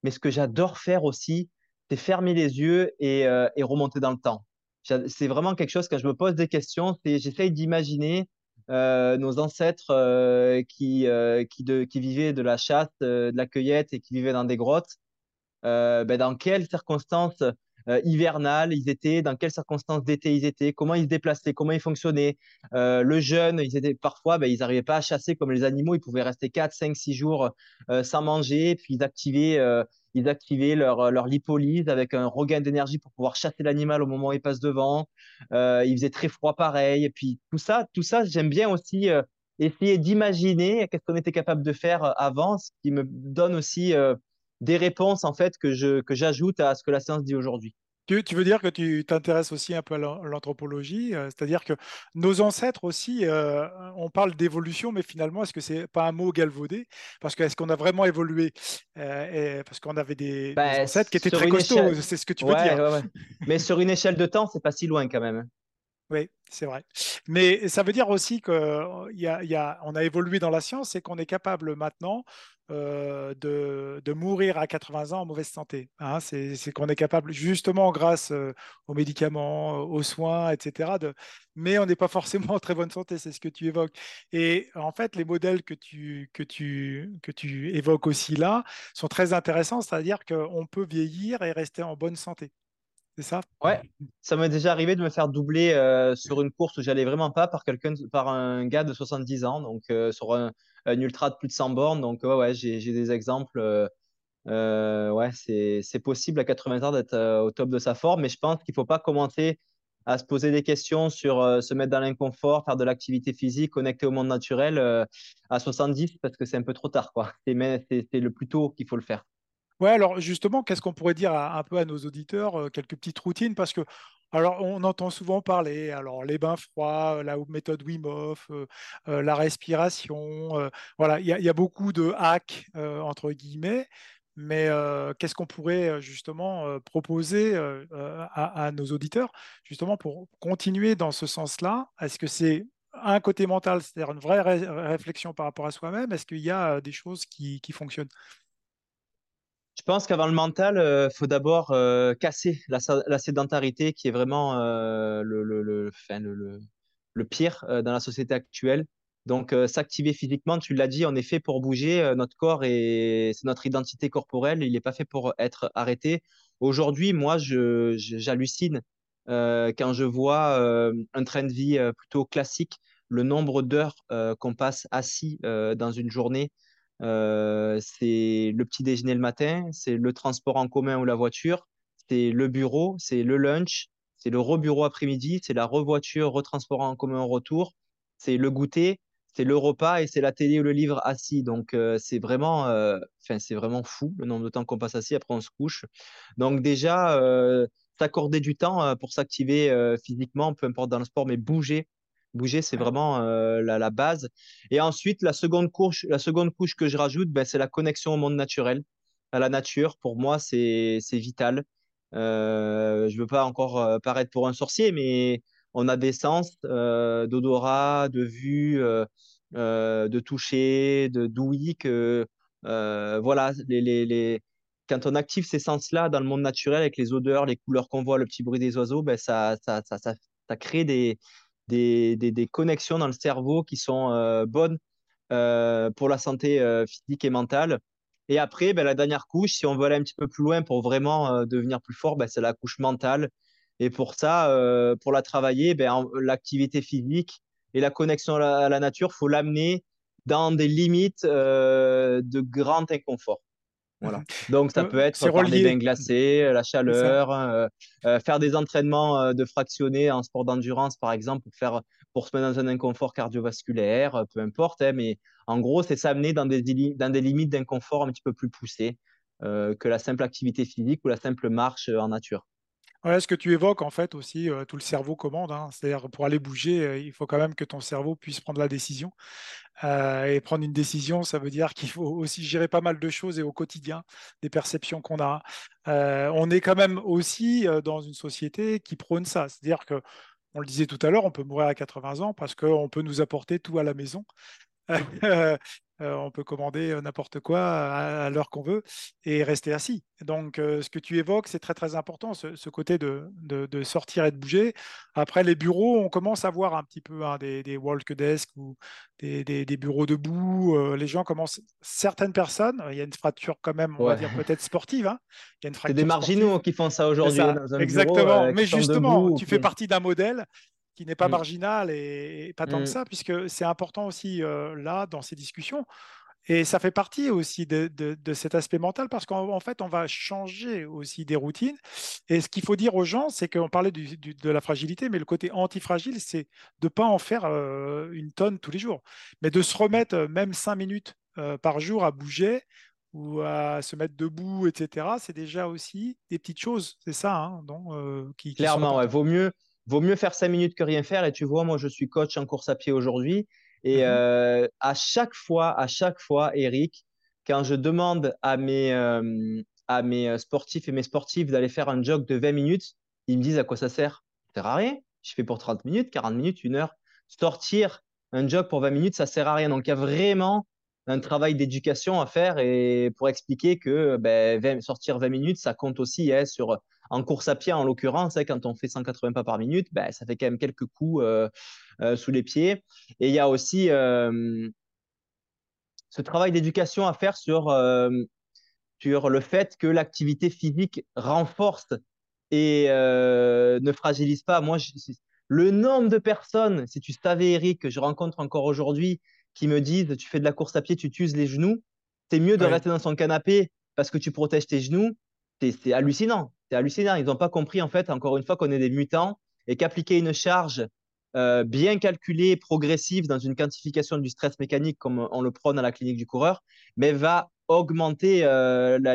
mais ce que j'adore faire aussi c'est fermer les yeux et, et remonter dans le temps. C'est vraiment quelque chose quand je me pose des questions c'est j'essaye d'imaginer euh, nos ancêtres euh, qui, euh, qui, de, qui, vivaient de la chasse, de la cueillette et qui vivaient dans des grottes, ben, dans quelles circonstances hivernales ils étaient, dans quelles circonstances d'été ils étaient, comment ils se déplaçaient, comment ils fonctionnaient. le jeûne, ils étaient parfois, ben, ils n'arrivaient pas à chasser comme les animaux, ils pouvaient rester 4, 5, 6 jours sans manger, puis ils activaient ils activaient leur, euh, leur lipolyse avec un regain d'énergie pour pouvoir chasser l'animal au moment où il passe devant. Euh, il faisait très froid pareil. Et puis tout ça, tout ça, j'aime bien aussi euh, essayer d'imaginer qu'est-ce qu'on était capable de faire avant, ce qui me donne aussi des réponses en fait que j'ajoute à ce que la science dit aujourd'hui. Tu, veux dire que tu t'intéresses aussi un peu à l'anthropologie, euh, c'est-à-dire que nos ancêtres aussi, euh, on parle d'évolution, mais finalement, est-ce que c'est pas un mot galvaudé? Parce que est-ce qu'on a vraiment évolué? Euh, Parce qu'on avait des, bah, ancêtres qui étaient très costauds, c'est ce que tu veux dire. mais sur une échelle de temps, c'est pas si loin quand même. Oui, c'est vrai. Mais ça veut dire aussi qu'on y a, a, évolué dans la science et qu'on est capable maintenant euh, de, mourir à 80 ans en mauvaise santé. Hein. c'est qu'on est capable, justement grâce euh, aux médicaments, aux soins, etc. Mais on n'est pas forcément en très bonne santé, c'est ce que tu évoques. Et en fait, les modèles que tu évoques aussi là sont très intéressants, c'est-à-dire qu'on peut vieillir et rester en bonne santé. C'est ça? Ouais, ça m'est déjà arrivé de me faire doubler euh, sur une course où j'allais vraiment pas par quelqu'un, par un gars de 70 ans, donc euh, sur un, ultra de plus de 100 bornes. Donc ouais, j'ai des exemples. Euh, ouais, c'est possible à 80 ans d'être au top de sa forme, mais je pense qu'il faut pas commencer à se poser des questions sur se mettre dans l'inconfort, faire de l'activité physique, connecter au monde naturel à 70 parce que c'est un peu trop tard, quoi. C'est le plus tôt qu'il faut le faire. Ouais, alors justement, qu'est-ce qu'on pourrait dire un peu à nos auditeurs, euh, quelques petites routines, parce que Alors, on entend souvent parler, alors les bains froids, la méthode Wim Hof, la respiration, voilà, il y, a beaucoup de hacks entre guillemets, mais qu'est-ce qu'on pourrait justement proposer à, nos auditeurs justement pour continuer dans ce sens-là? Est-ce que c'est un côté mental, c'est-à-dire une vraie réflexion par rapport à soi-même? Est-ce qu'il y a des choses qui fonctionnent? Je pense qu'avant le mental, il euh, faut d'abord euh, casser la, sédentarité qui est vraiment euh, le, pire dans la société actuelle. Donc, s'activer physiquement, tu l'as dit, on est fait pour bouger. notre corps et c'est notre identité corporelle. Il n'est pas fait pour être arrêté. Aujourd'hui, moi, j'hallucine quand je vois un train de vie plutôt classique, le nombre d'heures qu'on passe assis dans une journée. Euh, c'est le petit déjeuner le matin, c'est le transport en commun ou la voiture, c'est le bureau, c'est le lunch, c'est le rebureau après-midi, c'est la revoiture, retransport en commun au retour, c'est le goûter, c'est le repas et c'est la télé ou le livre assis. Donc euh, c'est vraiment, euh, c'est vraiment fou le nombre de temps qu'on passe assis. Après on se couche. Donc déjà s'accorder du temps pour s'activer physiquement, peu importe dans le sport, mais bouger Bouger, c'est vraiment euh, la, base. Et ensuite, la seconde couche, la seconde couche que je rajoute, ben, c'est la connexion au monde naturel, à la nature. Pour moi, c'est vital. Euh, je ne veux pas encore euh, paraître pour un sorcier, mais on a des sens d'odorat, de vue, de toucher, de d'ouïe que voilà, les, les, les, quand on active ces sens-là dans le monde naturel avec les odeurs, les couleurs qu'on voit, le petit bruit des oiseaux, ben ça, ça, ça, ça crée des, des, connexions dans le cerveau qui sont euh, bonnes euh, pour la santé euh, physique et mentale. Et après, ben, la dernière couche, si on veut aller un petit peu plus loin pour vraiment devenir plus fort, ben, c'est la couche mentale. Et pour ça, pour la travailler, ben, l'activité physique et la connexion à la, nature, faut l'amener dans des limites de grand inconfort. Voilà. Donc, ça peut être par des bains glacés, la chaleur, euh, euh, faire des entraînements euh, de fractionnés en sport d'endurance, par exemple, pour, faire, pour se mettre dans un inconfort cardiovasculaire, peu importe. Hein, mais en gros, c'est s'amener dans des, dans des limites d'inconfort un petit peu plus poussées que la simple activité physique ou la simple marche en nature. Ouais, ce que tu évoques, en fait, aussi, tout le cerveau commande. Hein. C'est-à-dire, pour aller bouger, il faut quand même que ton cerveau puisse prendre la décision. et prendre une décision, ça veut dire qu'il faut aussi gérer pas mal de choses et au quotidien, des perceptions qu'on a. on est quand même aussi dans une société qui prône ça. C'est-à-dire que, on le disait tout à l'heure, on peut mourir à 80 ans parce qu'on peut nous apporter tout à la maison. Euh, on peut commander euh, n'importe quoi à, l'heure qu'on veut et rester assis. Donc, euh, ce que tu évoques, c'est très très important, ce, côté de, sortir et de bouger. Après, les bureaux, on commence à voir un petit peu hein, des, des walk desk ou des, bureaux debout. les gens commencent, certaines personnes, il y a une fracture quand même, on va dire peut-être sportive. Hein. Il y a des marginaux qui font ça aujourd'hui. Exactement. Mais justement, tu fais partie d'un modèle qui n'est pas mm. marginal et, pas tant que mm. ça, puisque c'est important aussi euh, là, dans ces discussions. Et ça fait partie aussi de, cet aspect mental parce qu'en fait, on va changer aussi des routines. Et ce qu'il faut dire aux gens, c'est qu'on parlait de la fragilité, mais le côté antifragile, c'est de ne pas en faire euh, une tonne tous les jours, mais de se remettre euh, même cinq minutes par jour à bouger ou à se mettre debout, etc. C'est déjà aussi des petites choses. C'est ça, hein, donc, qui, Clairement, il vaut mieux vaut mieux faire cinq minutes que rien faire. Et tu vois, moi, je suis coach en course à pied aujourd'hui. Et mhm. euh, à chaque fois, à chaque fois, Eric, quand je demande à mes, euh, à mes euh, sportifs et mes sportifs d'aller faire un jog de 20 minutes, ils me disent à quoi ça sert? Ça sert à rien. Je fais pour 30 minutes, 40 minutes, une heure. Sortir un jog pour 20 minutes, ça sert à rien. Donc, il y a vraiment un travail d'éducation à faire et pour expliquer que ben, sortir 20 minutes, ça compte aussi hein, sur en course à pied, en l'occurrence, hein, quand on fait 180 pas par minute, ben, ça fait quand même quelques coups euh, euh, sous les pieds. Et il y a aussi euh, ce travail d'éducation à faire sur, sur le fait que l'activité physique renforce et ne fragilise pas. Moi, le nombre de personnes, si tu savais, Eric, que je rencontre encore aujourd'hui, qui me disent tu fais de la course à pied, tu t'uses les genoux, c'est mieux de rester dans son canapé parce que tu protèges tes genoux. C'est hallucinant. C'est hallucinant. Ils n'ont pas compris, en fait, encore une fois, qu'on est des mutants et qu'appliquer une charge euh, bien calculée, progressive, dans une quantification du stress mécanique, comme on le prône à la clinique du coureur, mais va augmenter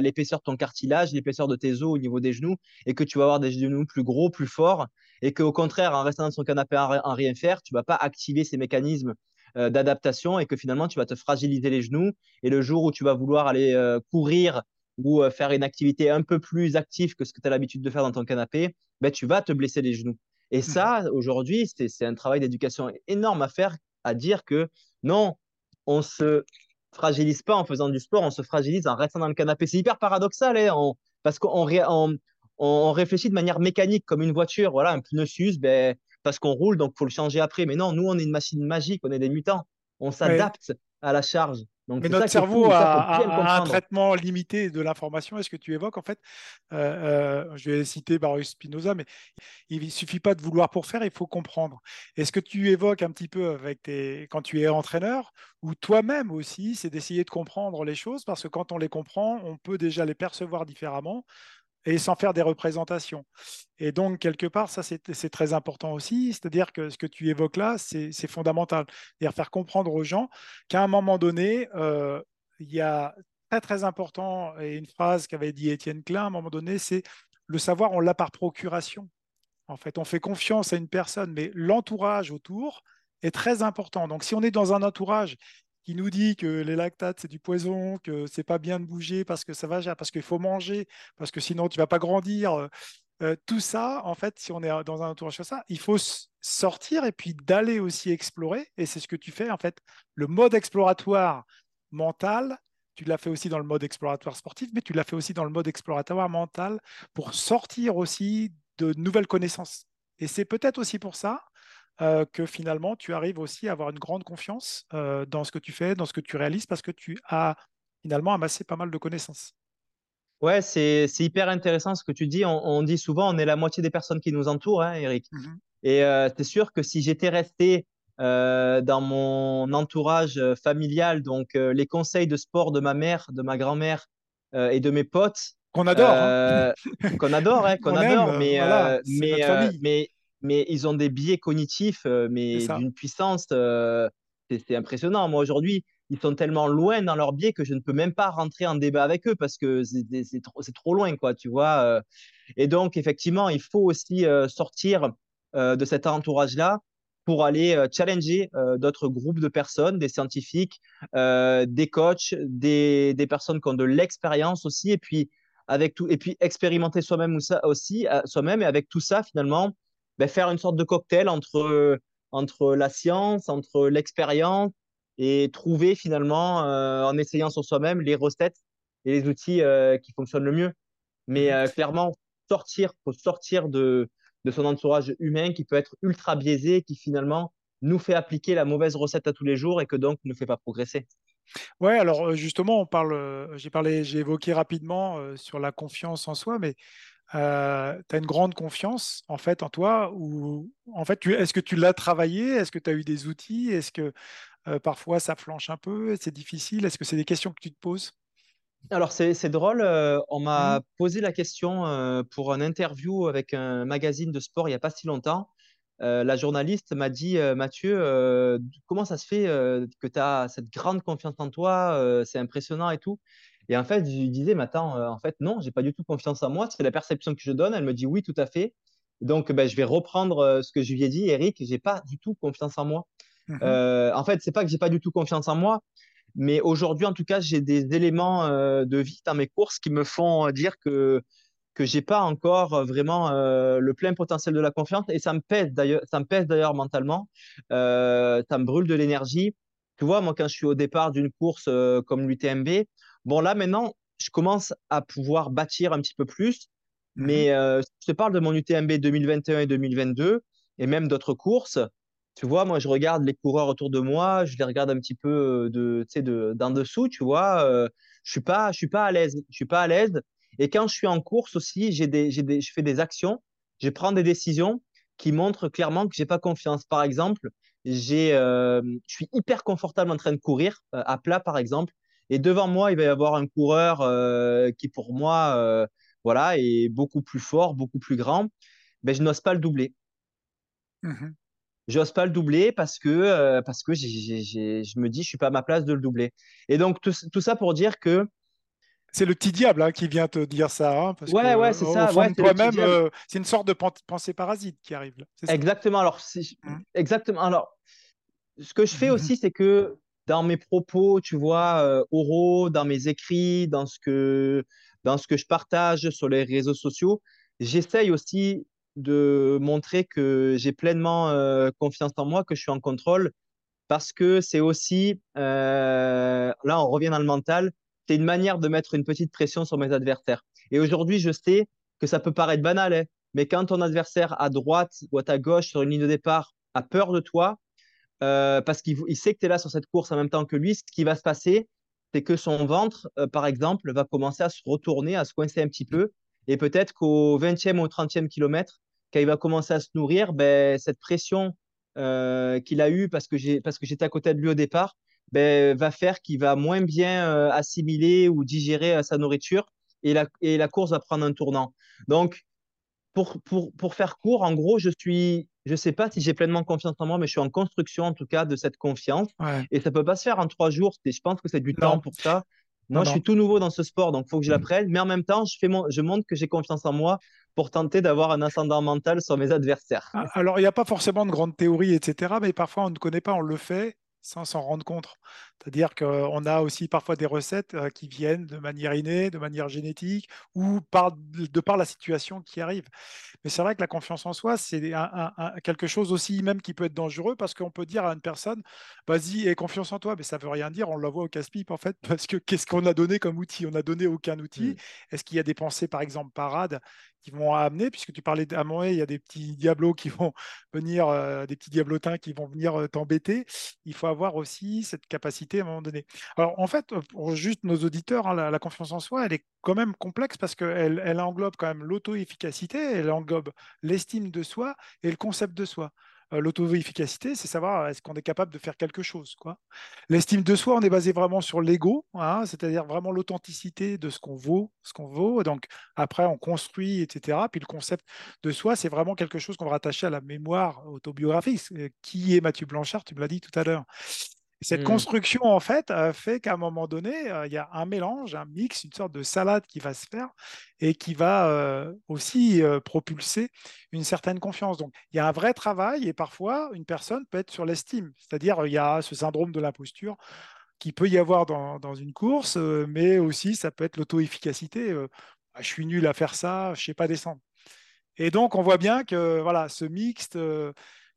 l'épaisseur de ton cartilage, l'épaisseur de tes os au niveau des genoux, et que tu vas avoir des genoux plus gros, plus forts, et qu'au contraire, en restant dans son canapé en rien faire, tu vas pas activer ces mécanismes d'adaptation et que finalement, tu vas te fragiliser les genoux. Et le jour où tu vas vouloir aller courir ou faire une activité un peu plus active que ce que tu as l'habitude de faire dans ton canapé, ben, tu vas te blesser les genoux. Et mmh ça, aujourd'hui, c'est un travail d'éducation énorme à faire, à dire que non, on se fragilise pas en faisant du sport, on se fragilise en restant dans le canapé. C'est hyper paradoxal, hein, parce qu'on on, réfléchit de manière mécanique, comme une voiture. Voilà, un pneu s'use, ben, parce qu'on roule, donc il faut le changer après. Mais non, nous, on est une machine magique, on est des mutants. On s'adapte à la charge. Mais notre cerveau a, un traitement limité de l'information. Est-ce que tu évoques en fait euh, euh, Je vais citer Baruch Spinoza, mais il ne suffit pas de vouloir pour faire, il faut comprendre. Est-ce que tu évoques un petit peu avec tes, quand tu es entraîneur ou toi-même aussi, c'est d'essayer de comprendre les choses? Parce que quand on les comprend, on peut déjà les percevoir différemment et sans faire des représentations. Et donc, quelque part, ça, c'est très important aussi. C'est-à-dire que ce que tu évoques là, c'est fondamental. C'est-à-dire faire comprendre aux gens qu'à un moment donné, euh, il y a très, très important, et une phrase qu'avait dit Étienne Klein, à un moment donné, c'est le savoir, on l'a par procuration. En fait, on fait confiance à une personne, mais l'entourage autour est très important. Donc, si on est dans un entourage qui nous dit que les lactates, c'est du poison, que c'est pas bien de bouger parce que ça va, parce qu'il faut manger, parce que sinon tu vas pas grandir. Euh, tout ça, en fait, si on est dans un entourage comme ça, il faut sortir et puis d'aller aussi explorer. Et c'est ce que tu fais, en fait. Le mode exploratoire mental, tu l'as fait aussi dans le mode exploratoire sportif, mais tu l'as fait aussi dans le mode exploratoire mental pour sortir aussi de nouvelles connaissances. Et c'est peut-être aussi pour ça euh, que finalement, tu arrives aussi à avoir une grande confiance euh, dans ce que tu fais, dans ce que tu réalises, parce que tu as finalement amassé pas mal de connaissances. Ouais, c'est hyper intéressant ce que tu dis. On, dit souvent, on est la moitié des personnes qui nous entourent, hein, Eric. Mmh Et euh, c'est sûr que si j'étais resté dans mon entourage familial, donc les conseils de sport de ma mère, de ma grand-mère et de mes potes, qu'on adore, hein. qu'on adore, hein, qu'on adore, mais, mais, mais mais ils ont des biais cognitifs, euh, mais d'une puissance, euh, c'est impressionnant. Moi, aujourd'hui, ils sont tellement loin dans leurs biais que je ne peux même pas rentrer en débat avec eux parce que c'est trop, trop, loin, quoi, tu vois. Euh. Et donc, effectivement, il faut aussi sortir de cet entourage-là pour aller challenger d'autres groupes de personnes, des scientifiques, des coachs, des, des, personnes qui ont de l'expérience aussi, et puis avec tout, et puis expérimenter soi-même aussi, soi-même, et avec tout ça, finalement, ben, faire une sorte de cocktail entre, entre la science, entre l'expérience et trouver finalement, euh, en essayant sur soi-même, les recettes et les outils euh, qui fonctionnent le mieux. Mais euh, clairement, sortir, faut sortir de, de son entourage humain qui peut être ultra biaisé, qui finalement nous fait appliquer la mauvaise recette à tous les jours et que donc ne fait pas progresser. Ouais, alors justement, on parle, j'ai parlé, j'ai évoqué rapidement sur la confiance en soi, mais euh, tu as une grande confiance en fait en toi ou en fait est-ce que tu l'as travaillé? Est-ce que tu as eu des outils? Est-ce que euh, parfois ça flanche un peu? C'est difficile? Est-ce que c'est des questions que tu te poses? Alors c'est drôle, euh, on m'a mmh. posé la question pour une interview avec un magazine de sport il n'y a pas si longtemps. la journaliste m'a dit Mathieu, comment ça se fait que tu as cette grande confiance en toi C'est impressionnant et tout. Et en fait, je lui disais, mais attends, euh, en fait, non, j'ai pas du tout confiance en moi. C'est la perception que je donne. Elle me dit oui, tout à fait. Donc, ben, je vais reprendre euh, ce que je lui ai dit, Eric. J'ai pas du tout confiance en moi. Mhm. Euh, en fait, c'est pas que j'ai pas du tout confiance en moi, mais aujourd'hui, en tout cas, j'ai des éléments de vie dans mes courses qui me font dire que que j'ai pas encore vraiment le plein potentiel de la confiance et ça me pèse d'ailleurs, ça me pèse d'ailleurs mentalement. ça me brûle de l'énergie. Tu vois, moi, quand je suis au départ d'une course comme l'UTMB, Bon, là, maintenant, je commence à pouvoir bâtir un petit peu plus. Mhm. Mais euh, je te parle de mon UTMB 2021 et 2022 et même d'autres courses. Tu vois, moi, je regarde les coureurs autour de moi, je les regarde un petit peu de, de, d'en dessous, tu vois. Euh, je suis pas, je suis pas à l'aise. Je suis pas à l'aise. Et quand je suis en course aussi, j'ai des, j'ai des, je fais des actions, je prends des décisions qui montrent clairement que j'ai pas confiance. Par exemple, j'ai, euh, je suis hyper confortable en train de courir à plat, par exemple. Et devant moi, il va y avoir un coureur euh, qui, pour moi, euh, voilà, est beaucoup plus fort, beaucoup plus grand. Mais je n'ose pas le doubler. Mmh je n'ose pas le doubler parce que, euh, parce que je me dis, je suis pas à ma place de le doubler. Et donc, tout, ça pour dire que C'est le petit diable hein, qui vient te dire ça. Hein, parce ouais, ouais, c'est ça. Ouais, toi-même, euh, c'est une sorte de pensée parasite qui arrive. Exactement. Alors, mmh. exactement. Alors, ce que je fais aussi, c'est que dans mes propos, tu vois, euh, oraux, dans mes écrits, dans ce que dans ce que je partage sur les réseaux sociaux, j'essaye aussi de montrer que j'ai pleinement euh, confiance en moi, que je suis en contrôle, parce que c'est aussi, euh, là on revient dans le mental, c'est une manière de mettre une petite pression sur mes adversaires. Et aujourd'hui, je sais que ça peut paraître banal, hein, mais quand ton adversaire à droite ou à ta gauche sur une ligne de départ a peur de toi, euh, parce qu'il sait que tu es là sur cette course en même temps que lui, ce qui va se passer, c'est que son ventre, par exemple, va commencer à se retourner, à se coincer un petit peu, et peut-être qu'au 20e ou au 30e kilomètre, quand il va commencer à se nourrir, ben, cette pression euh, qu'il a eue parce que j'étais à côté de lui au départ, ben, va faire qu'il va moins bien euh, assimiler ou digérer euh, sa nourriture. Et la, et la course va prendre un tournant. Donc, pour, pour, pour faire court, en gros, je suis, je sais pas si j'ai pleinement confiance en moi, mais je suis en construction en tout cas de cette confiance. Et ça peut pas se faire en trois jours. Je pense que c'est du temps pour ça. Moi, je suis tout nouveau dans ce sport, donc il faut que je l'apprenne. Mais en même temps, je, fais mon, je montre que j'ai confiance en moi pour tenter d'avoir un ascendant mental sur mes adversaires. Ah, alors, il n'y a pas forcément de grandes théories, etc. Mais parfois, on ne connaît pas, on le fait sans s'en rendre compte. C'est-à-dire qu'on a aussi parfois des recettes euh, qui viennent de manière innée, de manière génétique, ou par, de par la situation qui arrive. Mais c'est vrai que la confiance en soi, c'est quelque chose aussi même qui peut être dangereux parce qu'on peut dire à une personne, vas-y, aie confiance en toi, mais ça ne veut rien dire, on la voit au casse-pipe en fait, parce que qu'est-ce qu'on a donné comme outil? On n'a donné aucun outil. Mmh. Est-ce qu'il y a des pensées, par exemple, parades qui vont amener, puisque tu parlais à il y a des petits diablos qui vont venir, euh, des petits diablotins qui vont venir euh, t'embêter. Il faut avoir aussi cette capacité à un moment donné. Alors, en fait, pour juste nos auditeurs, hein, la, confiance en soi, elle est quand même complexe parce qu'elle elle englobe quand même l'auto-efficacité, elle englobe l'estime de soi et le concept de soi. Euh, l'auto-efficacité, c'est savoir est-ce qu'on est capable de faire quelque chose. Quoi. L'estime de soi, on est basé vraiment sur l'ego, hein, c'est-à-dire vraiment l'authenticité de ce qu'on vaut, ce qu'on vaut. Donc après, on construit, etc. Puis le concept de soi, c'est vraiment quelque chose qu'on va rattacher à la mémoire autobiographique. Qui est Mathieu Blanchard Tu me l'as dit tout à l'heure. Cette mmh. construction, en fait, fait qu'à un moment donné, euh, il y a un mélange, un mix, une sorte de salade qui va se faire et qui va euh, aussi euh, propulser une certaine confiance. Donc, il y a un vrai travail et parfois, une personne peut être sur l'estime. C'est-à-dire, il y a ce syndrome de l'imposture qui peut y avoir dans, une course, mais aussi, ça peut être l'auto-efficacité. Ah, je suis nul à faire ça, je ne sais pas descendre. Et donc, on voit bien que voilà, ce mixte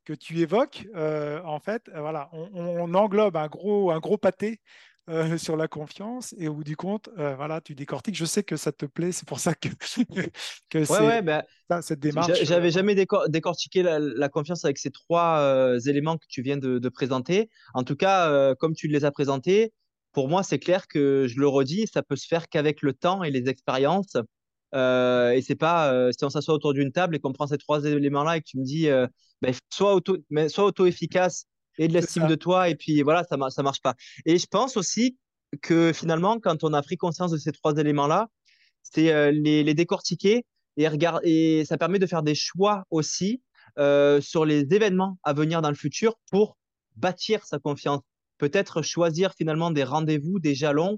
que tu évoques, euh, en fait, euh, voilà, on, englobe un gros, un gros pâté euh, sur la confiance et au bout du compte, voilà, tu décortiques. Je sais que ça te plaît, c'est pour ça que, que c'est bah, cette démarche. J'avais jamais décortiqué la, confiance avec ces trois éléments que tu viens de, présenter. En tout cas, comme tu les as présentés, pour moi, c'est clair que je le redis, ça peut se faire qu'avec le temps et les expériences. Euh, et c'est pas euh, si on s'assoit autour d'une table et qu'on prend ces trois éléments-là et que tu me dis euh, ben, soit auto, mais soit auto-efficace et de l'estime de toi et puis voilà, ça, ça marche pas. Et je pense aussi que finalement, quand on a pris conscience de ces trois éléments-là, c'est les, les, décortiquer et, regarder, et ça permet de faire des choix aussi sur les événements à venir dans le futur pour bâtir sa confiance. Peut-être choisir finalement des rendez-vous, des jalons euh,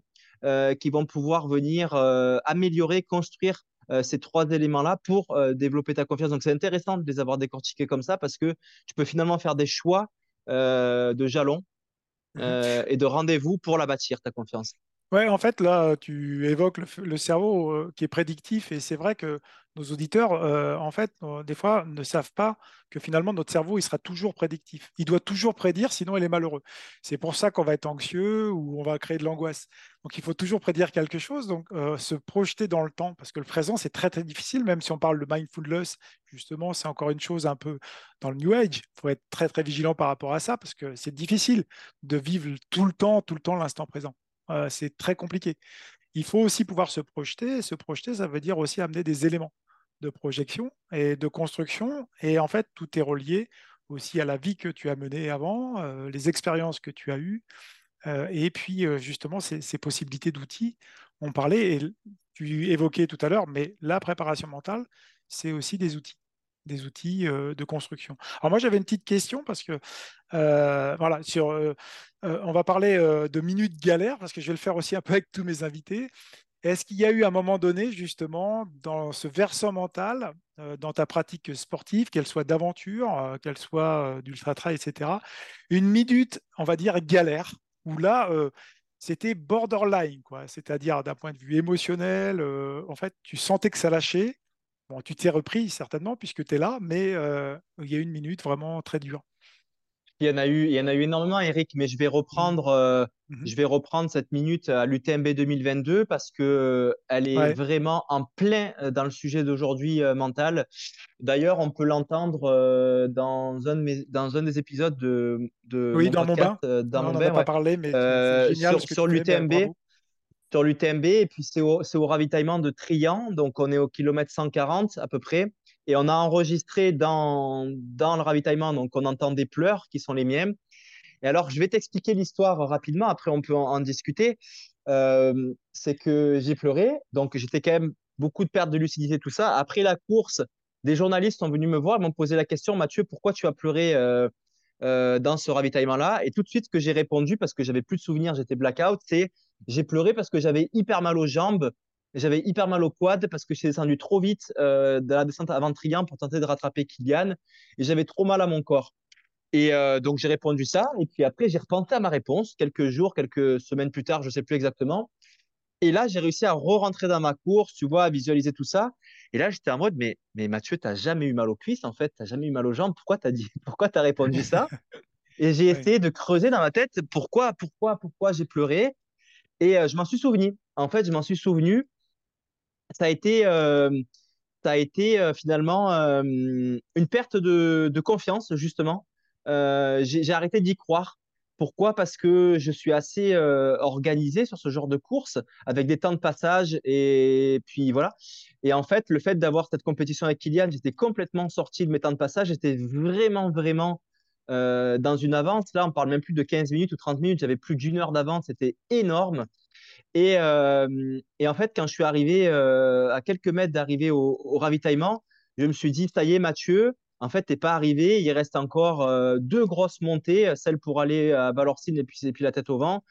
qui vont pouvoir venir euh, améliorer, construire euh, ces trois éléments-là pour développer ta confiance. Donc, c'est intéressant de les avoir décortiqués comme ça parce que tu peux finalement faire des choix de jalons mmh et de rendez-vous pour la bâtir, ta confiance. Ouais, en fait, là, tu évoques le, cerveau qui est prédictif et c'est vrai que nos auditeurs, en fait, des fois, ne savent pas que finalement, notre cerveau, il sera toujours prédictif. Il doit toujours prédire, sinon il est malheureux. C'est pour ça qu'on va être anxieux ou on va créer de l'angoisse. Donc, il faut toujours prédire quelque chose, donc se projeter dans le temps, parce que le présent, c'est très, très difficile, même si on parle de mindfulness, justement, c'est encore une chose un peu dans le New Age. Il faut être très, très vigilant par rapport à ça, parce que c'est difficile de vivre tout le temps, tout le temps l'instant présent. Euh, c'est très compliqué. Il faut aussi pouvoir se projeter. se projeter, ça veut dire aussi amener des éléments de projection et de construction. Et en fait, tout est relié aussi à la vie que tu as menée avant, euh, les expériences que tu as eues, euh, et puis justement ces, possibilités d'outils. On parlait, et tu évoquais tout à l'heure, mais la préparation mentale, c'est aussi des outils des outils de construction. Alors moi j'avais une petite question parce que voilà sur on va parler de minutes galères parce que je vais le faire aussi un peu avec tous mes invités. Est-ce qu'il y a eu un moment donné, justement, dans ce versant mental, euh, dans ta pratique sportive, qu'elle soit d'aventure, euh, qu'elle soit d'ultra-trail, etc., une minute, on va dire, galère, où là, c'était borderline, quoi. C'est-à-dire, d'un point de vue émotionnel, en fait, tu sentais que ça lâchait. Bon, tu t'es repris, certainement, puisque tu es là, mais il y a une minute vraiment très dure. Il y en a eu, il y en a eu énormément, Eric, mais je vais reprendre, euh, mhm. je vais reprendre cette minute à l'UTMB 2022 parce que euh, elle est vraiment en plein euh, dans le sujet d'aujourd'hui mental. D'ailleurs, on peut l'entendre dans un dans un des épisodes de, de oui, dans podcast, mon bain. dans on mon bain, pas parlé, mais génial sur, sur l'UTMB. Sur l'UTMB, et puis c'est au, au, ravitaillement de Trian, donc on est au kilomètre 140 à peu près. Et on a enregistré dans, dans le ravitaillement, donc on entend des pleurs qui sont les miens. Et alors, je vais t'expliquer l'histoire rapidement, après on peut en, discuter. Euh, c'est que j'ai pleuré, donc j'étais quand même beaucoup de perte de lucidité, tout ça. Après la course, des journalistes sont venus me voir, ils m'ont posé la question, Mathieu, pourquoi tu as pleuré euh, euh, dans ce ravitaillement-là? Et tout de suite, ce que j'ai répondu, parce que j'avais plus de souvenirs, j'étais blackout, c'est j'ai pleuré parce que j'avais hyper mal aux jambes j'avais hyper mal au quad parce que j'ai descendu trop vite euh, de la descente avant Trian pour tenter de rattraper Kylian et j'avais trop mal à mon corps. Et euh, donc j'ai répondu ça et puis après j'ai repensé à ma réponse quelques jours, quelques semaines plus tard, je sais plus exactement. Et là j'ai réussi à re-rentrer dans ma course, tu vois, à visualiser tout ça. Et là j'étais en mode mais mais Mathieu, t'as jamais eu mal aux cuisses en fait, t'as jamais eu mal aux jambes. Pourquoi t'as dit, pourquoi t'as répondu ça? Et j'ai essayé de creuser dans ma tête pourquoi, pourquoi, pourquoi j'ai pleuré. Et euh, je m'en suis souvenu. En fait, je m'en suis souvenu ça a été, euh, ça a été euh, finalement euh, une perte de, de confiance, justement. j'ai arrêté d'y croire. Pourquoi? Parce que je suis assez organisé sur ce genre de course, avec des temps de passage et puis voilà. Et en fait, le fait d'avoir cette compétition avec Kylian, j'étais complètement sorti de mes temps de passage. J'étais vraiment, vraiment dans une avance. Là, on parle même plus de 15 minutes ou 30 minutes. J'avais plus d'une heure d'avance. C'était énorme. Et, euh, en fait, quand je suis arrivé euh, à quelques mètres d'arriver au, ravitaillement, je me suis dit, ça y est, Mathieu, en fait, tu n'es pas arrivé. Il reste encore euh, deux grosses montées, celle pour aller à Valorcine et puis, la tête au vent.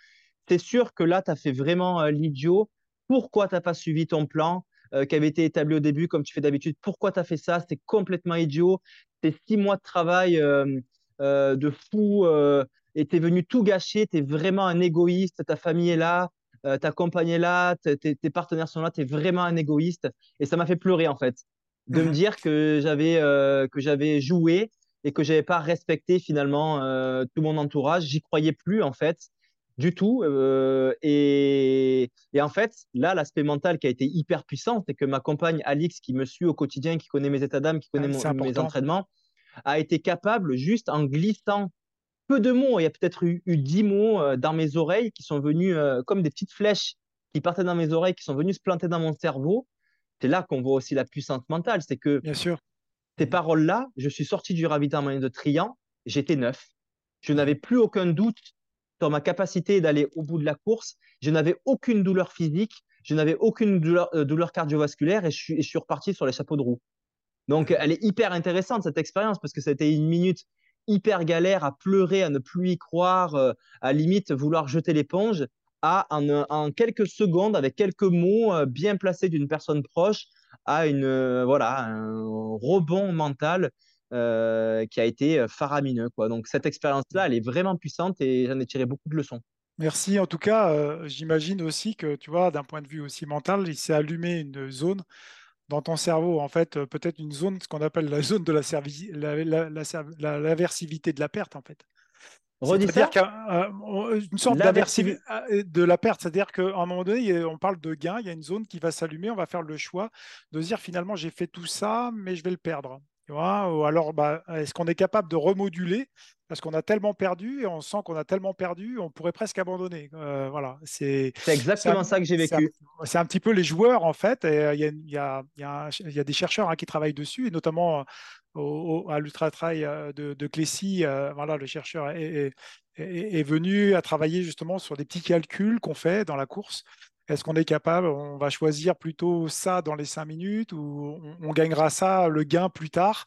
C'est sûr que là, tu as fait vraiment l'idiot? Pourquoi tu n'as pas suivi ton plan qui avait été établi au début comme tu fais d'habitude? Pourquoi tu as fait ça? C'est complètement idiot. C'est six mois de travail de fou et tu es venu tout gâcher. Tu es vraiment un égoïste. Ta famille est là. Euh, ta compagne est là, tes, partenaires sont là, tu es vraiment un égoïste. Et ça m'a fait pleurer, en fait, de me dire que j'avais euh, que j'avais joué et que j'avais pas respecté finalement euh, tout mon entourage. J'y croyais plus, en fait, du tout. Et, et, en fait, là, l'aspect mental qui a été hyper puissant, c'est que ma compagne Alix, qui me suit au quotidien, qui connaît mes états d'âme, qui connaît mes entraînements, a été capable, juste en glissant peu de mots. Il y a peut-être eu, dix mots euh, dans mes oreilles qui sont venus euh, comme des petites flèches qui partaient dans mes oreilles, qui sont venus se planter dans mon cerveau. C'est là qu'on voit aussi la puissance mentale. C'est que Bien sûr. ces paroles-là, je suis sorti du ravitaillement de Trian, j'étais neuf. Je n'avais plus aucun doute sur ma capacité d'aller au bout de la course. Je n'avais aucune douleur physique, je n'avais aucune douleur, euh, douleur, cardiovasculaire et je, suis, et je suis reparti sur les chapeaux de roue. Donc, elle est hyper intéressante, cette expérience, parce que été une minute hyper galère à pleurer, à ne plus y croire, euh, à limite vouloir jeter l'éponge, à en, quelques secondes, avec quelques mots euh, bien placés d'une personne proche, à une euh, voilà un rebond mental qui a été faramineux. Donc cette expérience-là, elle est vraiment puissante et j'en ai tiré beaucoup de leçons. Merci. En tout cas, j'imagine aussi que, tu vois, d'un point de vue aussi mental, il s'est allumé une zone dans ton cerveau, en fait, euh, peut-être une zone, ce qu'on appelle la zone de la, la, l'aversivité de la perte, en fait. C'est-à-dire euh, une sorte d'aversivité euh, de la perte, c'est-à-dire qu'à un moment donné, on parle de gain, il y a une zone qui va s'allumer, on va faire le choix de se dire finalement j'ai fait tout ça, mais je vais le perdre. Ou alors, bah, est-ce qu'on est capable de remoduler? Parce qu'on a tellement perdu et on sent qu'on a tellement perdu, on pourrait presque abandonner. Euh, voilà, c'est exactement ça que j'ai vécu. C'est un, petit peu les joueurs en fait. Il y, a, des chercheurs hein, qui travaillent dessus et notamment euh, à l'Ultra Trail euh, de, de Clécy, voilà, le chercheur est, est, venu à travailler justement sur des petits calculs qu'on fait dans la course. Est-ce qu'on est capable On va choisir plutôt ça dans les cinq minutes ou on gagnera ça, le gain plus tard?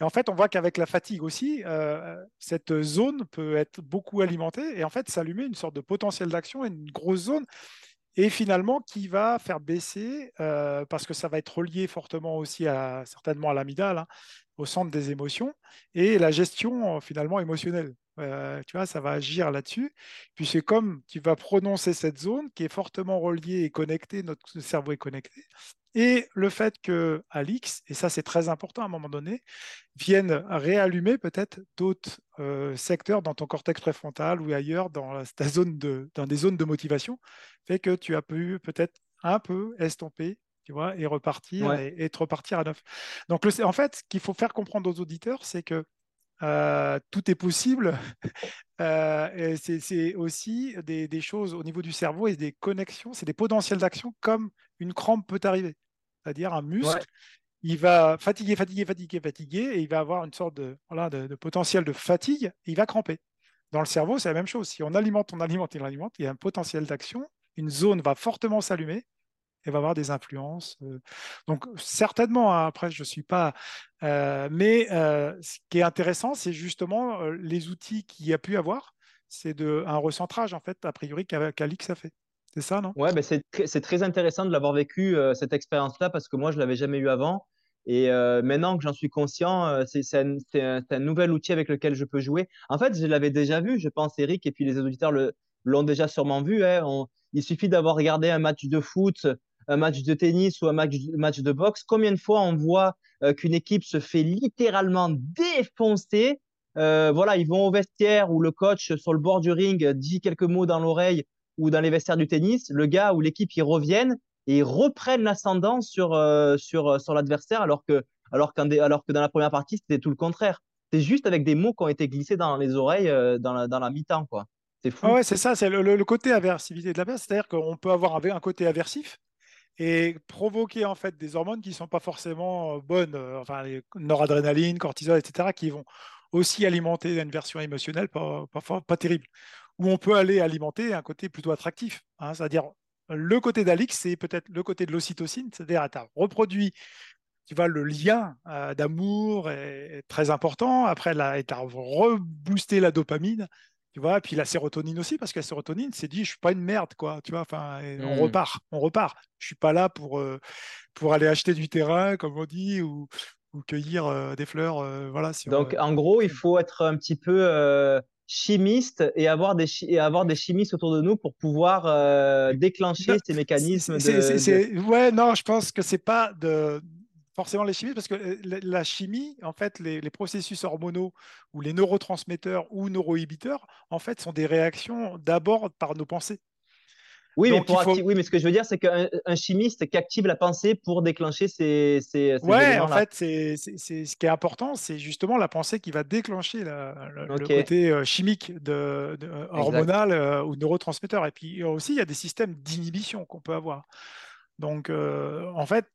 Et en fait, on voit qu'avec la fatigue aussi, euh, cette zone peut être beaucoup alimentée et en fait s'allumer une sorte de potentiel d'action une grosse zone et finalement qui va faire baisser, euh, parce que ça va être relié fortement aussi à, certainement à l'amidale, hein, au centre des émotions, et la gestion finalement émotionnelle. Euh, tu vois, ça va agir là-dessus. Puis c'est comme tu vas prononcer cette zone qui est fortement reliée et connectée, notre cerveau est connecté. Et le fait que Alix, et ça c'est très important à un moment donné, vienne réallumer peut-être d'autres euh, secteurs dans ton cortex préfrontal ou ailleurs dans, ta zone de, dans des zones de motivation, fait que tu as pu peut-être un peu estomper tu vois, et repartir et, et, te repartir à neuf. Donc, le, en fait, ce qu'il faut faire comprendre aux auditeurs, c'est que euh, tout est possible. Euh, c'est aussi des, choses au niveau du cerveau et des connexions, c'est des potentiels d'action comme une crampe peut arriver. C'est-à-dire un muscle, il va fatiguer, fatiguer, fatiguer, fatiguer, et il va avoir une sorte de, voilà, de, potentiel de fatigue, et il va cramper. Dans le cerveau, c'est la même chose. Si on alimente, on alimente, on alimente, il y a un potentiel d'action, une zone va fortement s'allumer, elle va avoir des influences. Euh. Donc certainement, hein, après, je ne suis pas... Euh, mais euh, ce qui est intéressant, c'est justement les outils qu'il y a pu avoir. C'est un recentrage, en fait, a priori, qu'Alix a fait. C'est ça, non? Ouais, ben c'est très intéressant de l'avoir vécu, cette expérience-là, parce que moi, je ne l'avais jamais eu avant. Et maintenant que j'en suis conscient, c'est un, un, nouvel outil avec lequel je peux jouer. En fait, je l'avais déjà vu, je pense, Eric, et puis les auditeurs l'ont déjà sûrement vu. Hein. il suffit d'avoir regardé un match de foot match de tennis ou un match, de boxe, combien de fois on voit euh, qu'une équipe se fait littéralement défoncer euh, Voilà, ils vont au vestiaire où le coach sur le bord du ring dit quelques mots dans l'oreille ou dans les vestiaires du tennis, le gars ou l'équipe ils reviennent et reprennent l'ascendant sur, euh, sur, sur l'adversaire alors que, alors, alors que dans la première partie c'était tout le contraire. C'est juste avec des mots qui ont été glissés dans les oreilles dans la, dans la mi-temps. quoi. C'est fou. Ah ouais, c'est ça, c'est le, côté aversivité de la base. C'est-à-dire qu'on peut avoir un, un côté aversif, et provoquer en fait des hormones qui ne sont pas forcément euh, bonnes, euh, enfin les noradrénaline, cortisol, etc., qui vont aussi alimenter une version émotionnelle pas, pas, terrible. Où on peut aller alimenter un côté plutôt attractif, hein, c'est-à-dire le côté d'Alix, c'est peut-être le côté de l'ocytocine, c'est-à-dire tu as reproduit tu le lien euh, d'amour très important. Après, tu as reboosté la dopamine. Tu vois, et puis la sérotonine aussi, parce que la sérotonine, c'est dit, je suis pas une merde, quoi. Tu vois, enfin, on mmh. repart, on repart. Je suis pas là pour, euh, pour aller acheter du terrain, comme on dit, ou, ou cueillir euh, des fleurs. Euh, voilà. Donc, en gros, il faut être un petit peu chimiste et avoir des et avoir des chimistes autour de nous pour pouvoir déclencher ces mécanismes. de... Ouais, non, je pense que c'est pas de forcément les chimistes, parce que euh, la chimie, en fait, les, processus hormonaux ou les neurotransmetteurs ou neuroinhibiteurs, en fait, sont des réactions d'abord par nos pensées. Oui, mais oui, mais ce que je veux dire, c'est qu'un chimiste qui active la pensée pour déclencher ces. ces, ouais, en fait, c'est ce qui est important, c'est justement la pensée qui va déclencher le, côté euh, chimique, de, hormonal euh, ou neurotransmetteur. Et puis aussi, il y a des systèmes d'inhibition qu'on peut avoir. Donc, en fait,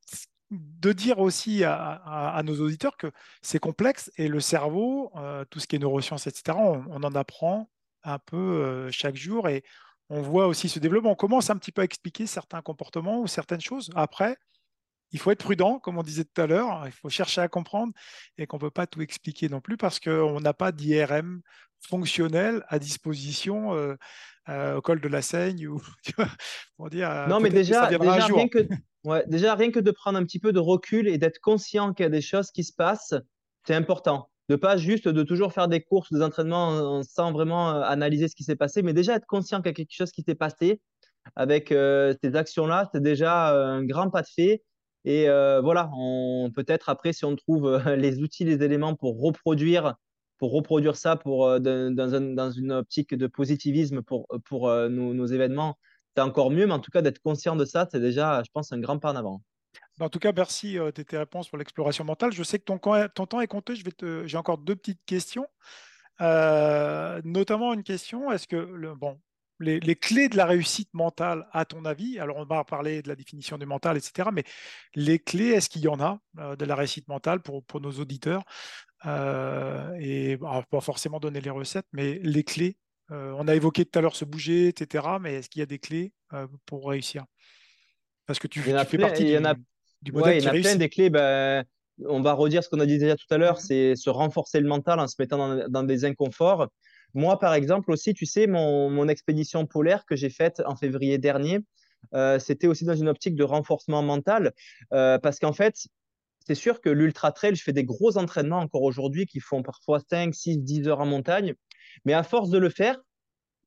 de dire aussi à, nos auditeurs que c'est complexe et le cerveau, euh, tout ce qui est neurosciences, etc., on, en apprend un peu euh, chaque jour et on voit aussi ce développement. On commence un petit peu à expliquer certains comportements ou certaines choses. Après, il faut être prudent, comme on disait tout à l'heure, il faut chercher à comprendre et qu'on ne peut pas tout expliquer non plus parce qu'on n'a pas d'IRM fonctionnel à disposition euh, au col de la Seigne ou pour dire. Non, mais déjà, déjà rien que Ouais, déjà, rien que de prendre un petit peu de recul et d'être conscient qu'il y a des choses qui se passent, c'est important. De pas juste de toujours faire des courses, des entraînements sans vraiment euh, analyser ce qui s'est passé, mais déjà être conscient qu'il y a quelque chose qui s'est passé avec euh, ces actions-là, c'est déjà euh, un grand pas de fait. Et voilà, on peut-être après, si on trouve les outils, les éléments pour reproduire, pour reproduire ça pour, dans, une optique de positivisme pour, pour nos événements, c'est encore mieux, mais en tout cas, d'être conscient de ça, c'est déjà, je pense, un grand pas en avant. En tout cas, merci euh, de tes réponses pour l'exploration mentale. Je sais que ton, ton temps est compté. J'ai encore deux petites questions. Euh, notamment une question, est-ce que le, bon, les, clés de la réussite mentale, à ton avis, alors on va parler de la définition du mental, etc., mais les clés, est-ce qu'il y en a euh, de la réussite mentale pour, pour nos auditeurs? Et pas forcément donner les recettes, mais les clés euh, on a évoqué tout à l'heure se bouger, etc. Mais est-ce qu'il y a des clés euh, pour réussir? Parce que tu, fais partie du, a, du modèle il y en a plein des clés. Ben, on va redire ce qu'on a dit déjà tout à l'heure, mm-hmm. c'est se renforcer le mental en se mettant dans, des inconforts. Moi, par exemple, aussi, tu sais, mon, expédition polaire que j'ai faite en février dernier, c'était aussi dans une optique de renforcement mental, parce qu'en fait, c'est sûr que l'ultra trail, je fais des gros entraînements encore aujourd'hui qui font parfois 5, 6, 10 heures en montagne. Mais à force de le faire,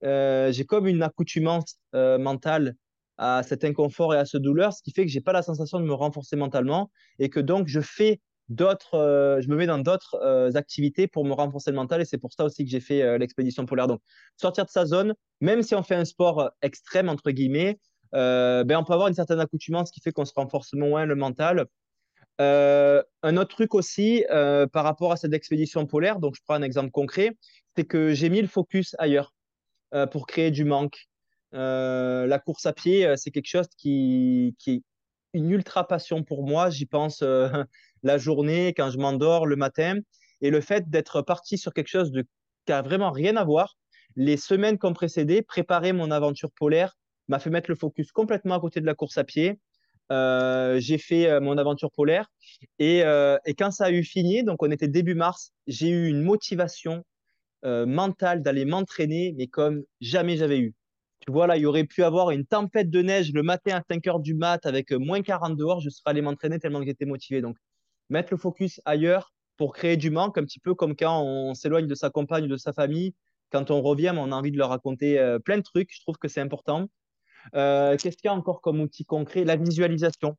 euh, j'ai comme une accoutumance euh, mentale à cet inconfort et à ce douleur, ce qui fait que j'ai pas la sensation de me renforcer mentalement et que donc je fais d'autres, euh, je me mets dans d'autres activités pour me renforcer le mental et c'est pour ça aussi que j'ai fait l'expédition polaire. Donc sortir de sa zone, même si on fait un sport extrême entre guillemets, ben on peut avoir une certaine accoutumance qui fait qu'on se renforce moins le mental euh, un autre truc aussi euh, par rapport à cette expédition polaire, donc je prends un exemple concret, c'est que j'ai mis le focus ailleurs euh, pour créer du manque. la course à pied, c'est quelque chose qui, est une ultra passion pour moi. J'y pense la journée, quand je m'endors, le matin. Et le fait d'être parti sur quelque chose qui a vraiment rien à voir, les semaines qui ont précédé, préparer mon aventure polaire m'a fait mettre le focus complètement à côté de la course à pied j'ai fait euh, mon aventure polaire. Et, euh, et, quand ça a eu fini, donc on était début mars, j'ai eu une motivation mentale d'aller m'entraîner, mais comme jamais j'avais eu. Tu vois, là, il y aurait pu avoir une tempête de neige le matin à 5 heures du mat avec moins 40 dehors, je serais allé m'entraîner tellement que j'étais motivé. Donc, mettre le focus ailleurs pour créer du manque, un petit peu comme quand on s'éloigne de sa compagne de sa famille. Quand on revient, on a envie de leur raconter plein de trucs. Je trouve que c'est important. Euh, qu'est-ce qu'il y a encore comme outil concret? La visualisation.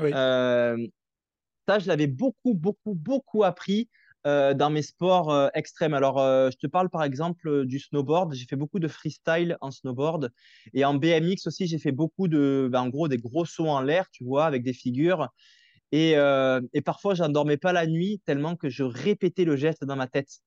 Euh, ça, je l'avais beaucoup, beaucoup, beaucoup appris euh, dans mes sports extrêmes. Alors, je te parle par exemple du snowboard. J'ai fait beaucoup de freestyle en snowboard. Et en BMX aussi, j'ai fait beaucoup de, ben, en gros, des gros sauts en l'air, tu vois, avec des figures. Et, et parfois, j'endormais pas la nuit tellement que je répétais le geste dans ma tête.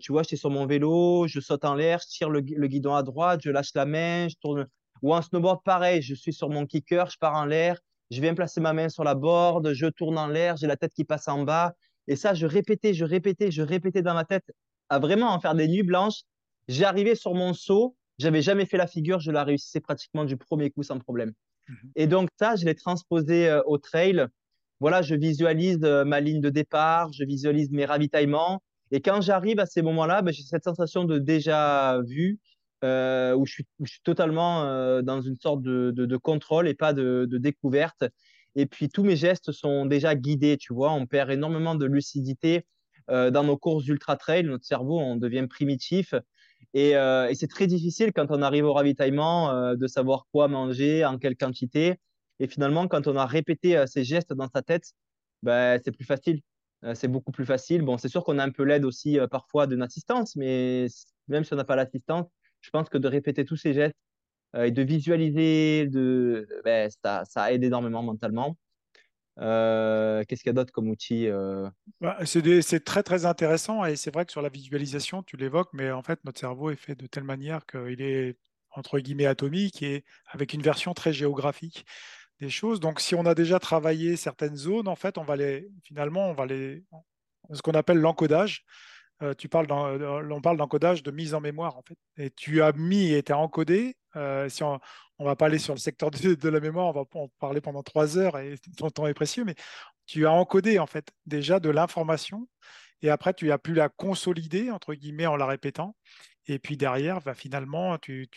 tu vois, j'étais sur mon vélo, je saute en l'air, je tire le, le, guidon à droite, je lâche la main, je tourne ou en snowboard, pareil, je suis sur mon kicker, je pars en l'air, je viens placer ma main sur la board, je tourne en l'air, j'ai la tête qui passe en bas. Et ça, je répétais, je répétais, je répétais dans ma tête à vraiment en faire des nuits blanches. J'arrivais sur mon saut, j'avais jamais fait la figure, je la réussissais pratiquement du premier coup sans problème. Mhm. Et donc ça, je l'ai transposé euh, au trail. Voilà, je visualise euh, ma ligne de départ, je visualise mes ravitaillements. Et quand j'arrive à ces moments-là, ben, j'ai cette sensation de déjà vu, euh, où, je suis, totalement euh, dans une sorte de, contrôle et pas de, découverte. Et puis tous mes gestes sont déjà guidés, tu vois. On perd énormément de lucidité euh, dans nos courses ultra trail. Notre cerveau, on devient primitif. Et, c'est très difficile quand on arrive au ravitaillement de savoir quoi manger, en quelle quantité. Et finalement, quand on a répété ces gestes dans sa tête, ben, c'est plus facile. c'est beaucoup plus facile. Bon, c'est sûr qu'on a un peu l'aide aussi parfois d'une assistance, mais même si on n'a pas l'assistance, je pense que de répéter tous ces gestes euh, et de visualiser, de, ben, ça, ça, aide énormément mentalement. Euh, qu'est-ce qu'il y a d'autre comme outil euh? bah, C'est très très intéressant et c'est vrai que sur la visualisation, tu l'évoques, mais en fait notre cerveau est fait de telle manière qu'il est entre guillemets atomique et avec une version très géographique des choses. Donc si on a déjà travaillé certaines zones, en fait, on va les finalement on va les ce qu'on appelle l'encodage. Euh, tu parles euh, on parle d'encodage de mise en mémoire en fait. Et tu as mis et tu as encodé. Euh, si on, ne va pas aller sur le secteur de, la mémoire, on va en parler pendant trois heures et ton temps est précieux, mais tu as encodé en fait déjà de l'information et après tu as pu la consolider entre guillemets en la répétant. Et puis derrière, bah, finalement, tu,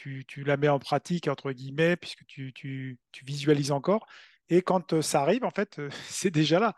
la mets en pratique entre guillemets puisque tu, tu visualises encore. Et quand ça arrive, en fait, c'est déjà là.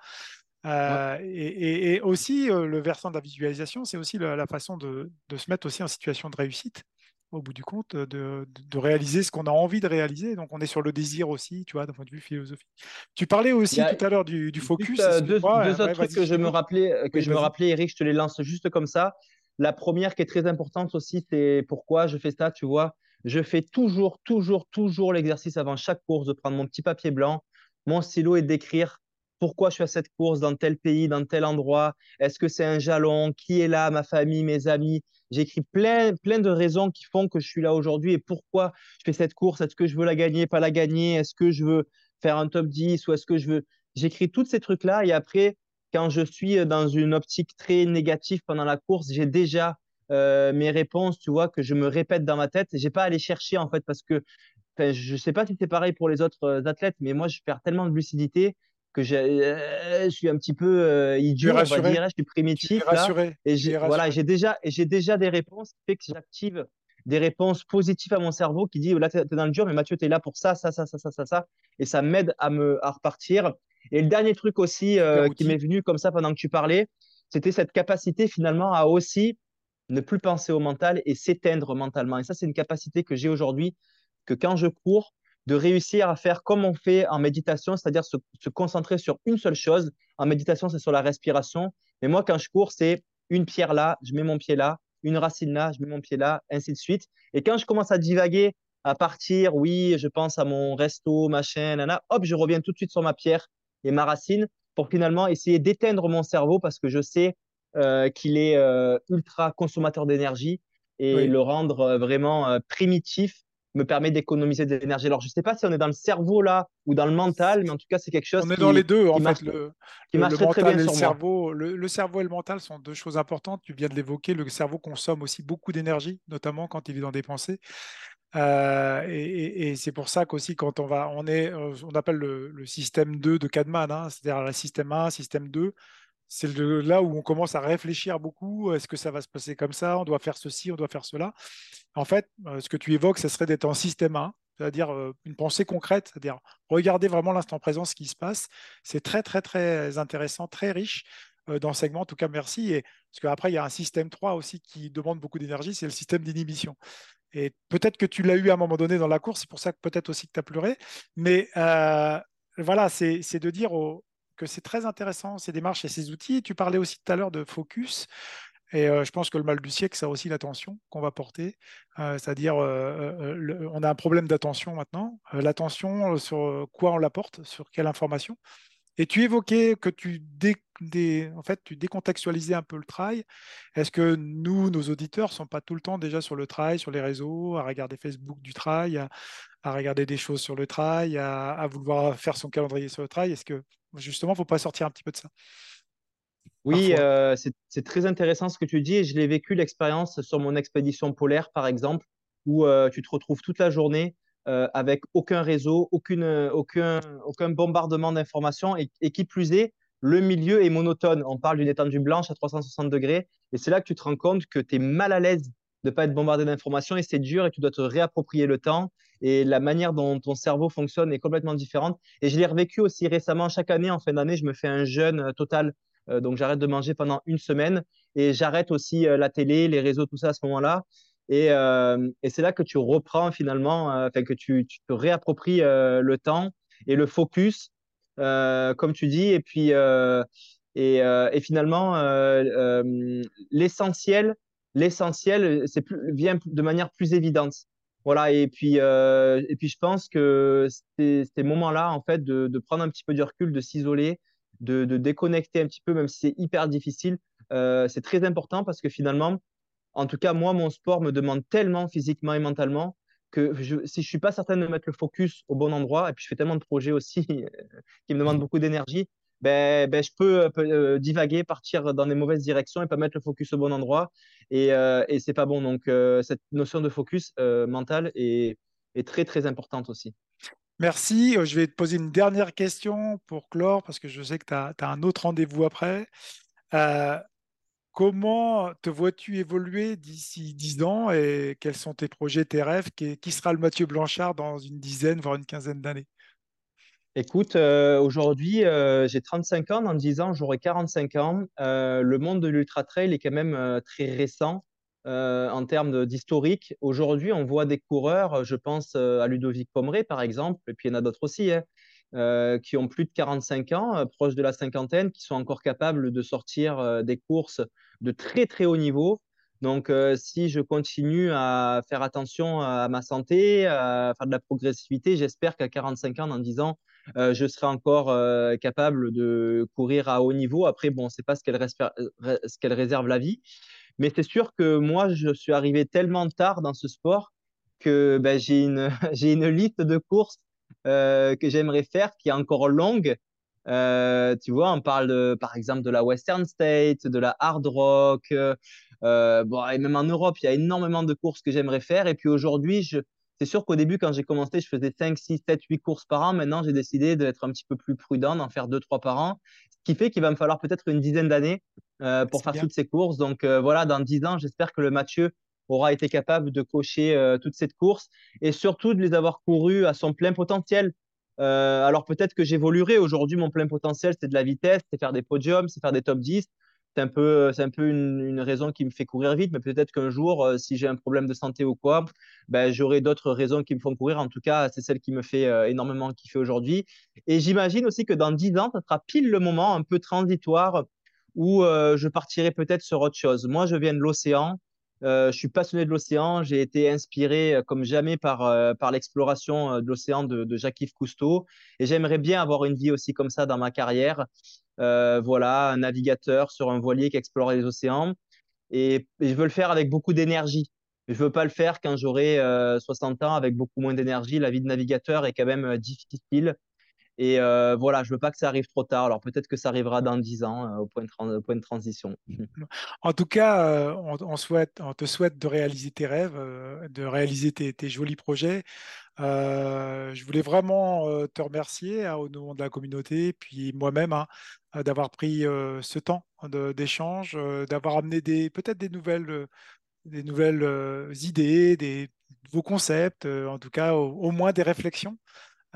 Euh, et, aussi, euh, le versant de la visualisation, c'est aussi la, façon de, se mettre aussi en situation de réussite, au bout du compte, de, réaliser ce qu'on a envie de réaliser. Donc, on est sur le désir aussi, tu vois, d'un point de vue philosophique. Tu parlais aussi tout à l'heure du, focus. Euh, deux, autres trucs que je me rappelais, que je me rappelais, Eric, je te les lance juste comme ça. La première qui est très importante aussi, c'est pourquoi je fais ça, tu vois. Je fais toujours, toujours, toujours l'exercice avant chaque course de prendre mon petit papier blanc, mon stylo et d'écrire pourquoi je suis à cette course dans tel pays, dans tel endroit, est-ce que c'est un jalon, qui est là, ma famille, mes amis? J'écris plein, plein de raisons qui font que je suis là aujourd'hui et pourquoi je fais cette course. Est-ce que je veux la gagner, pas la gagner? Est-ce que je veux faire un top 10 ou est-ce que je veux? J'écris tous ces trucs-là et après, quand je suis dans une optique très négative pendant la course, j'ai déjà euh, mes réponses, tu vois, que je me répète dans ma tête. J'ai pas à aller chercher en fait parce que je sais pas si c'est pareil pour les autres euh, athlètes, mais moi, je perds tellement de lucidité que euh, je suis un petit peu euh, idiot, on va dire, je suis primitif. Là, et j'ai voilà, j'ai déjà, j'ai déjà des réponses qui fait que j'active des réponses positives à mon cerveau qui dit là, tu es, dans le dur, mais Mathieu, tu es là pour ça, ça, ça, ça, ça, ça, ça. Et ça m'aide à, me, à repartir. Et le dernier truc aussi euh, qui m'est venu comme ça pendant que tu parlais, c'était cette capacité finalement à aussi ne plus penser au mental et s'éteindre mentalement. Et ça, c'est une capacité que j'ai aujourd'hui, que quand je cours, de réussir à faire comme on fait en méditation, c'est-à-dire se, se, concentrer sur une seule chose. En méditation, c'est sur la respiration. Mais moi, quand je cours, c'est une pierre là, je mets mon pied là, une racine là, je mets mon pied là, ainsi de suite. Et quand je commence à divaguer, à partir, oui, je pense à mon resto, machin, nana, hop, je reviens tout de suite sur ma pierre et ma racine pour finalement essayer d'éteindre mon cerveau parce que je sais euh, qu'il est euh, ultra consommateur d'énergie et le rendre euh, vraiment primitif me permet d'économiser de l'énergie. Alors, je ne sais pas si on est dans le cerveau là ou dans le mental, mais en tout cas, c'est quelque chose. On est dans les deux, en fait. Le, qui marche très, bien le cerveau. Le, cerveau et le mental sont deux choses importantes. Tu viens de l'évoquer. Le cerveau consomme aussi beaucoup d'énergie, notamment quand il est dans des pensées. Euh, et, c'est pour ça qu'aussi, quand on va, on est, on appelle le, système 2 de Kahneman, hein, c'est-à-dire le système 1, système 2 c'est là où on commence à réfléchir beaucoup. Est-ce que ça va se passer comme ça On doit faire ceci, on doit faire cela. En fait, euh, ce que tu évoques, ce serait d'être en système 1, c'est-à-dire euh, une pensée concrète, c'est-à-dire regarder vraiment l'instant présent, ce qui se passe. C'est très, très, très intéressant, très riche euh, d'enseignement. En tout cas, merci. Et, parce qu'après, il y a un système 3 aussi qui demande beaucoup d'énergie, c'est le système d'inhibition. Et peut-être que tu l'as eu à un moment donné dans la course, c'est pour ça que peut-être aussi que tu as pleuré. Mais voilà, c'est de dire aux, que c'est très intéressant, ces démarches et ces outils. Tu parlais aussi tout à l'heure de focus. Et euh, je pense que le mal du siècle, ça aussi l'attention qu'on va porter. Euh, c'est-à-dire, euh, on a un problème d'attention maintenant. l'attention, sur quoi on la porte, sur quelle information. Et tu évoquais que tu, en fait, tu décontextualisais un peu le travail. Est-ce que nous, nos auditeurs, ne sont pas tout le temps déjà sur le travail, sur les réseaux, à regarder Facebook du travail, regarder des choses sur le travail, à, à, vouloir faire son calendrier sur le travail Est-ce que justement, il ne faut pas sortir un petit peu de ça? Oui, euh, c'est très intéressant ce que tu dis et je l'ai vécu l'expérience sur mon expédition polaire, par exemple, où euh, tu te retrouves toute la journée euh, avec aucun réseau, aucune, aucun, aucun bombardement d'informations et, et, qui plus est, le milieu est monotone. On parle d'une étendue blanche à 360 degrés et c'est là que tu te rends compte que tu es mal à l'aise de ne pas être bombardé d'informations et c'est dur et tu dois te réapproprier le temps et la manière dont ton cerveau fonctionne est complètement différente. Et je l'ai revécu aussi récemment. Chaque année, en fin d'année, je me fais un jeûne euh, total. Euh, donc, j'arrête de manger pendant une semaine et j'arrête aussi euh, la télé, les réseaux, tout ça à ce moment-là. Et, c'est là que tu reprends finalement, que tu, te réappropries le temps et le focus, comme tu dis. Et puis, et, finalement, l'essentiel, l'essentiel, c'est vient de manière plus évidente. Voilà, et puis, euh, et puis je pense que ces, ces moments-là, en fait, de, de, prendre un petit peu du recul, de s'isoler, de, de, déconnecter un petit peu, même si c'est hyper difficile, euh, c'est très important parce que finalement, en tout cas, moi, mon sport me demande tellement physiquement et mentalement que je, si je suis pas certain de mettre le focus au bon endroit, et puis je fais tellement de projets aussi qui me demandent beaucoup d'énergie, ben, ben, je peux euh, euh, divaguer, partir dans des mauvaises directions et pas mettre le focus au bon endroit. Et, euh, et c'est pas bon. Donc, euh, cette notion de focus mental est, est, très, très importante aussi. Merci. Je vais te poser une dernière question pour clore, parce que je sais que tu as, as, un autre rendez-vous après. comment te vois-tu évoluer d'ici 10 ans et quels sont tes projets, tes rêves? Qui, qui sera le Mathieu Blanchard dans une dizaine, voire une quinzaine d'années? Écoute, euh, aujourd'hui, euh, j'ai 35 ans. Dans 10 ans, j'aurai 45 ans. Euh, le monde de l'ultra trail est quand même très récent en termes d'historique. Aujourd'hui, on voit des coureurs, je pense à Ludovic Pomeray, par exemple, et puis il y en a d'autres aussi, hein, qui ont plus de 45 ans, proches de la cinquantaine, qui sont encore capables de sortir des courses de très, très haut niveau. Donc, si je continue à faire attention à ma santé, à faire de la progressivité, j'espère qu'à 45 ans, dans 10 ans, euh, je serai encore euh, capable de courir à haut niveau. Après, bon, c'est pas ce qu'elle ce qu'elle réserve la vie, mais c'est sûr que moi, je suis arrivé tellement tard dans ce sport que ben, j'ai une j'ai liste de courses euh, que j'aimerais faire qui est encore longue. tu vois, on parle par exemple de la Western State, de la Hard Rock. bon, et même en Europe, il y a énormément de courses que j'aimerais faire. Et puis aujourd'hui, je, c'est sûr qu'au début, quand j'ai commencé, je faisais 5, 6, 7, 8 courses par an. Maintenant, j'ai décidé d'être un petit peu plus prudent, d'en faire 2, 3 par an. Ce qui fait qu'il va me falloir peut-être une dizaine d'années euh, pour faire toutes ces courses. Donc euh, voilà, dans 10 ans, j'espère que le Mathieu aura été capable de cocher euh, toute cette course et surtout de les avoir courus à son plein potentiel. Euh, alors peut-être que j'évoluerai. Aujourd'hui, mon plein potentiel, c'est de la vitesse, c'est faire des podiums, c'est faire des top 10. C'est un peu, c'est un peu une, raison qui me fait courir vite, mais peut-être qu'un jour, euh, si j'ai un problème de santé ou quoi, ben, j'aurai d'autres raisons qui me font courir. En tout cas, c'est celle qui me fait euh, énormément kiffer aujourd'hui. Et j'imagine aussi que dans 10 ans, ça sera pile le moment un peu transitoire où je partirai peut-être sur autre chose. Moi, je viens de l'océan. Euh, je suis passionné de l'océan. J'ai été inspiré euh, comme jamais par, euh, par l'exploration de l'océan de, Jacques-Yves Cousteau. Et j'aimerais bien avoir une vie aussi comme ça dans ma carrière. voilà, un navigateur sur un voilier qui explore les océans. Et, je veux le faire avec beaucoup d'énergie. Je veux pas le faire quand j'aurai 60 ans avec beaucoup moins d'énergie. La vie de navigateur est quand même difficile. Et euh, voilà, je veux pas que ça arrive trop tard. Alors peut-être que ça arrivera dans 10 ans euh, au, point de point de transition. En tout cas, euh, on, te souhaite de réaliser tes rêves, de réaliser tes, jolis projets. je voulais vraiment te remercier hein, au nom de la communauté, puis moi-même, hein, d'avoir pris ce temps d'échange, d'avoir amené peut-être des nouvelles, des nouvelles idées, des nouveaux concepts, en tout cas au moins des réflexions.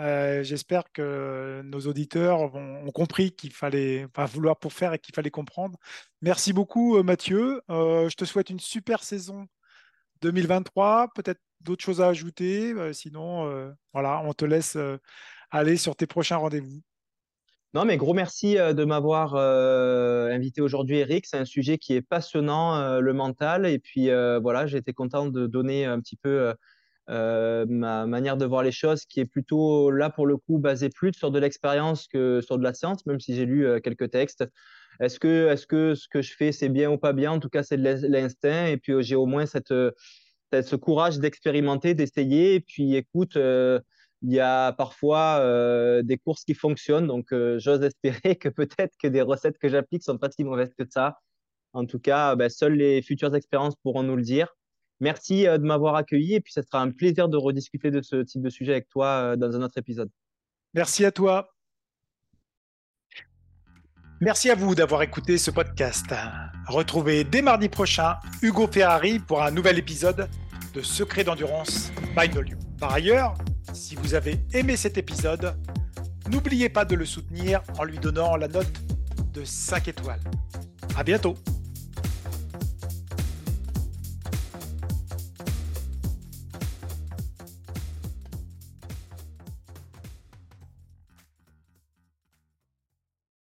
Euh, j'espère que nos auditeurs ont, compris qu'il fallait vouloir pour faire et qu'il fallait comprendre. Merci beaucoup, euh, Mathieu. Euh, je te souhaite une super saison 2023. Peut-être d'autres choses à ajouter. sinon, voilà, on te laisse aller sur tes prochains rendez-vous. Non, mais gros merci de m'avoir invité aujourd'hui, Eric. C'est un sujet qui est passionnant, le mental. Et puis voilà, j'ai été content de donner un petit peu euh, ma manière de voir les choses qui est plutôt là pour le coup basée plus sur de l'expérience que sur de la science, même si j'ai lu euh, quelques textes. Est-ce que, est -ce que ce que je fais c'est bien ou pas bien? En tout cas, c'est de l'instinct et puis j'ai au moins cette, ce courage d'expérimenter, d'essayer. Et puis écoute, euh, il y a parfois des courses qui fonctionnent, donc j'ose espérer que peut-être que des recettes que j'applique sont pas si mauvaises que ça. En tout cas, ben, seules les futures expériences pourront nous le dire. Merci euh, de m'avoir accueilli et puis ce sera un plaisir de rediscuter de ce type de sujet avec toi euh, dans un autre épisode. Merci à toi. Merci à vous d'avoir écouté ce podcast. Retrouvez dès mardi prochain Hugo Ferrari pour un nouvel épisode de Secret d'endurance by Nolio. Par ailleurs, si vous avez aimé cet épisode, n'oubliez pas de le soutenir en lui donnant la note de 5 étoiles. À bientôt!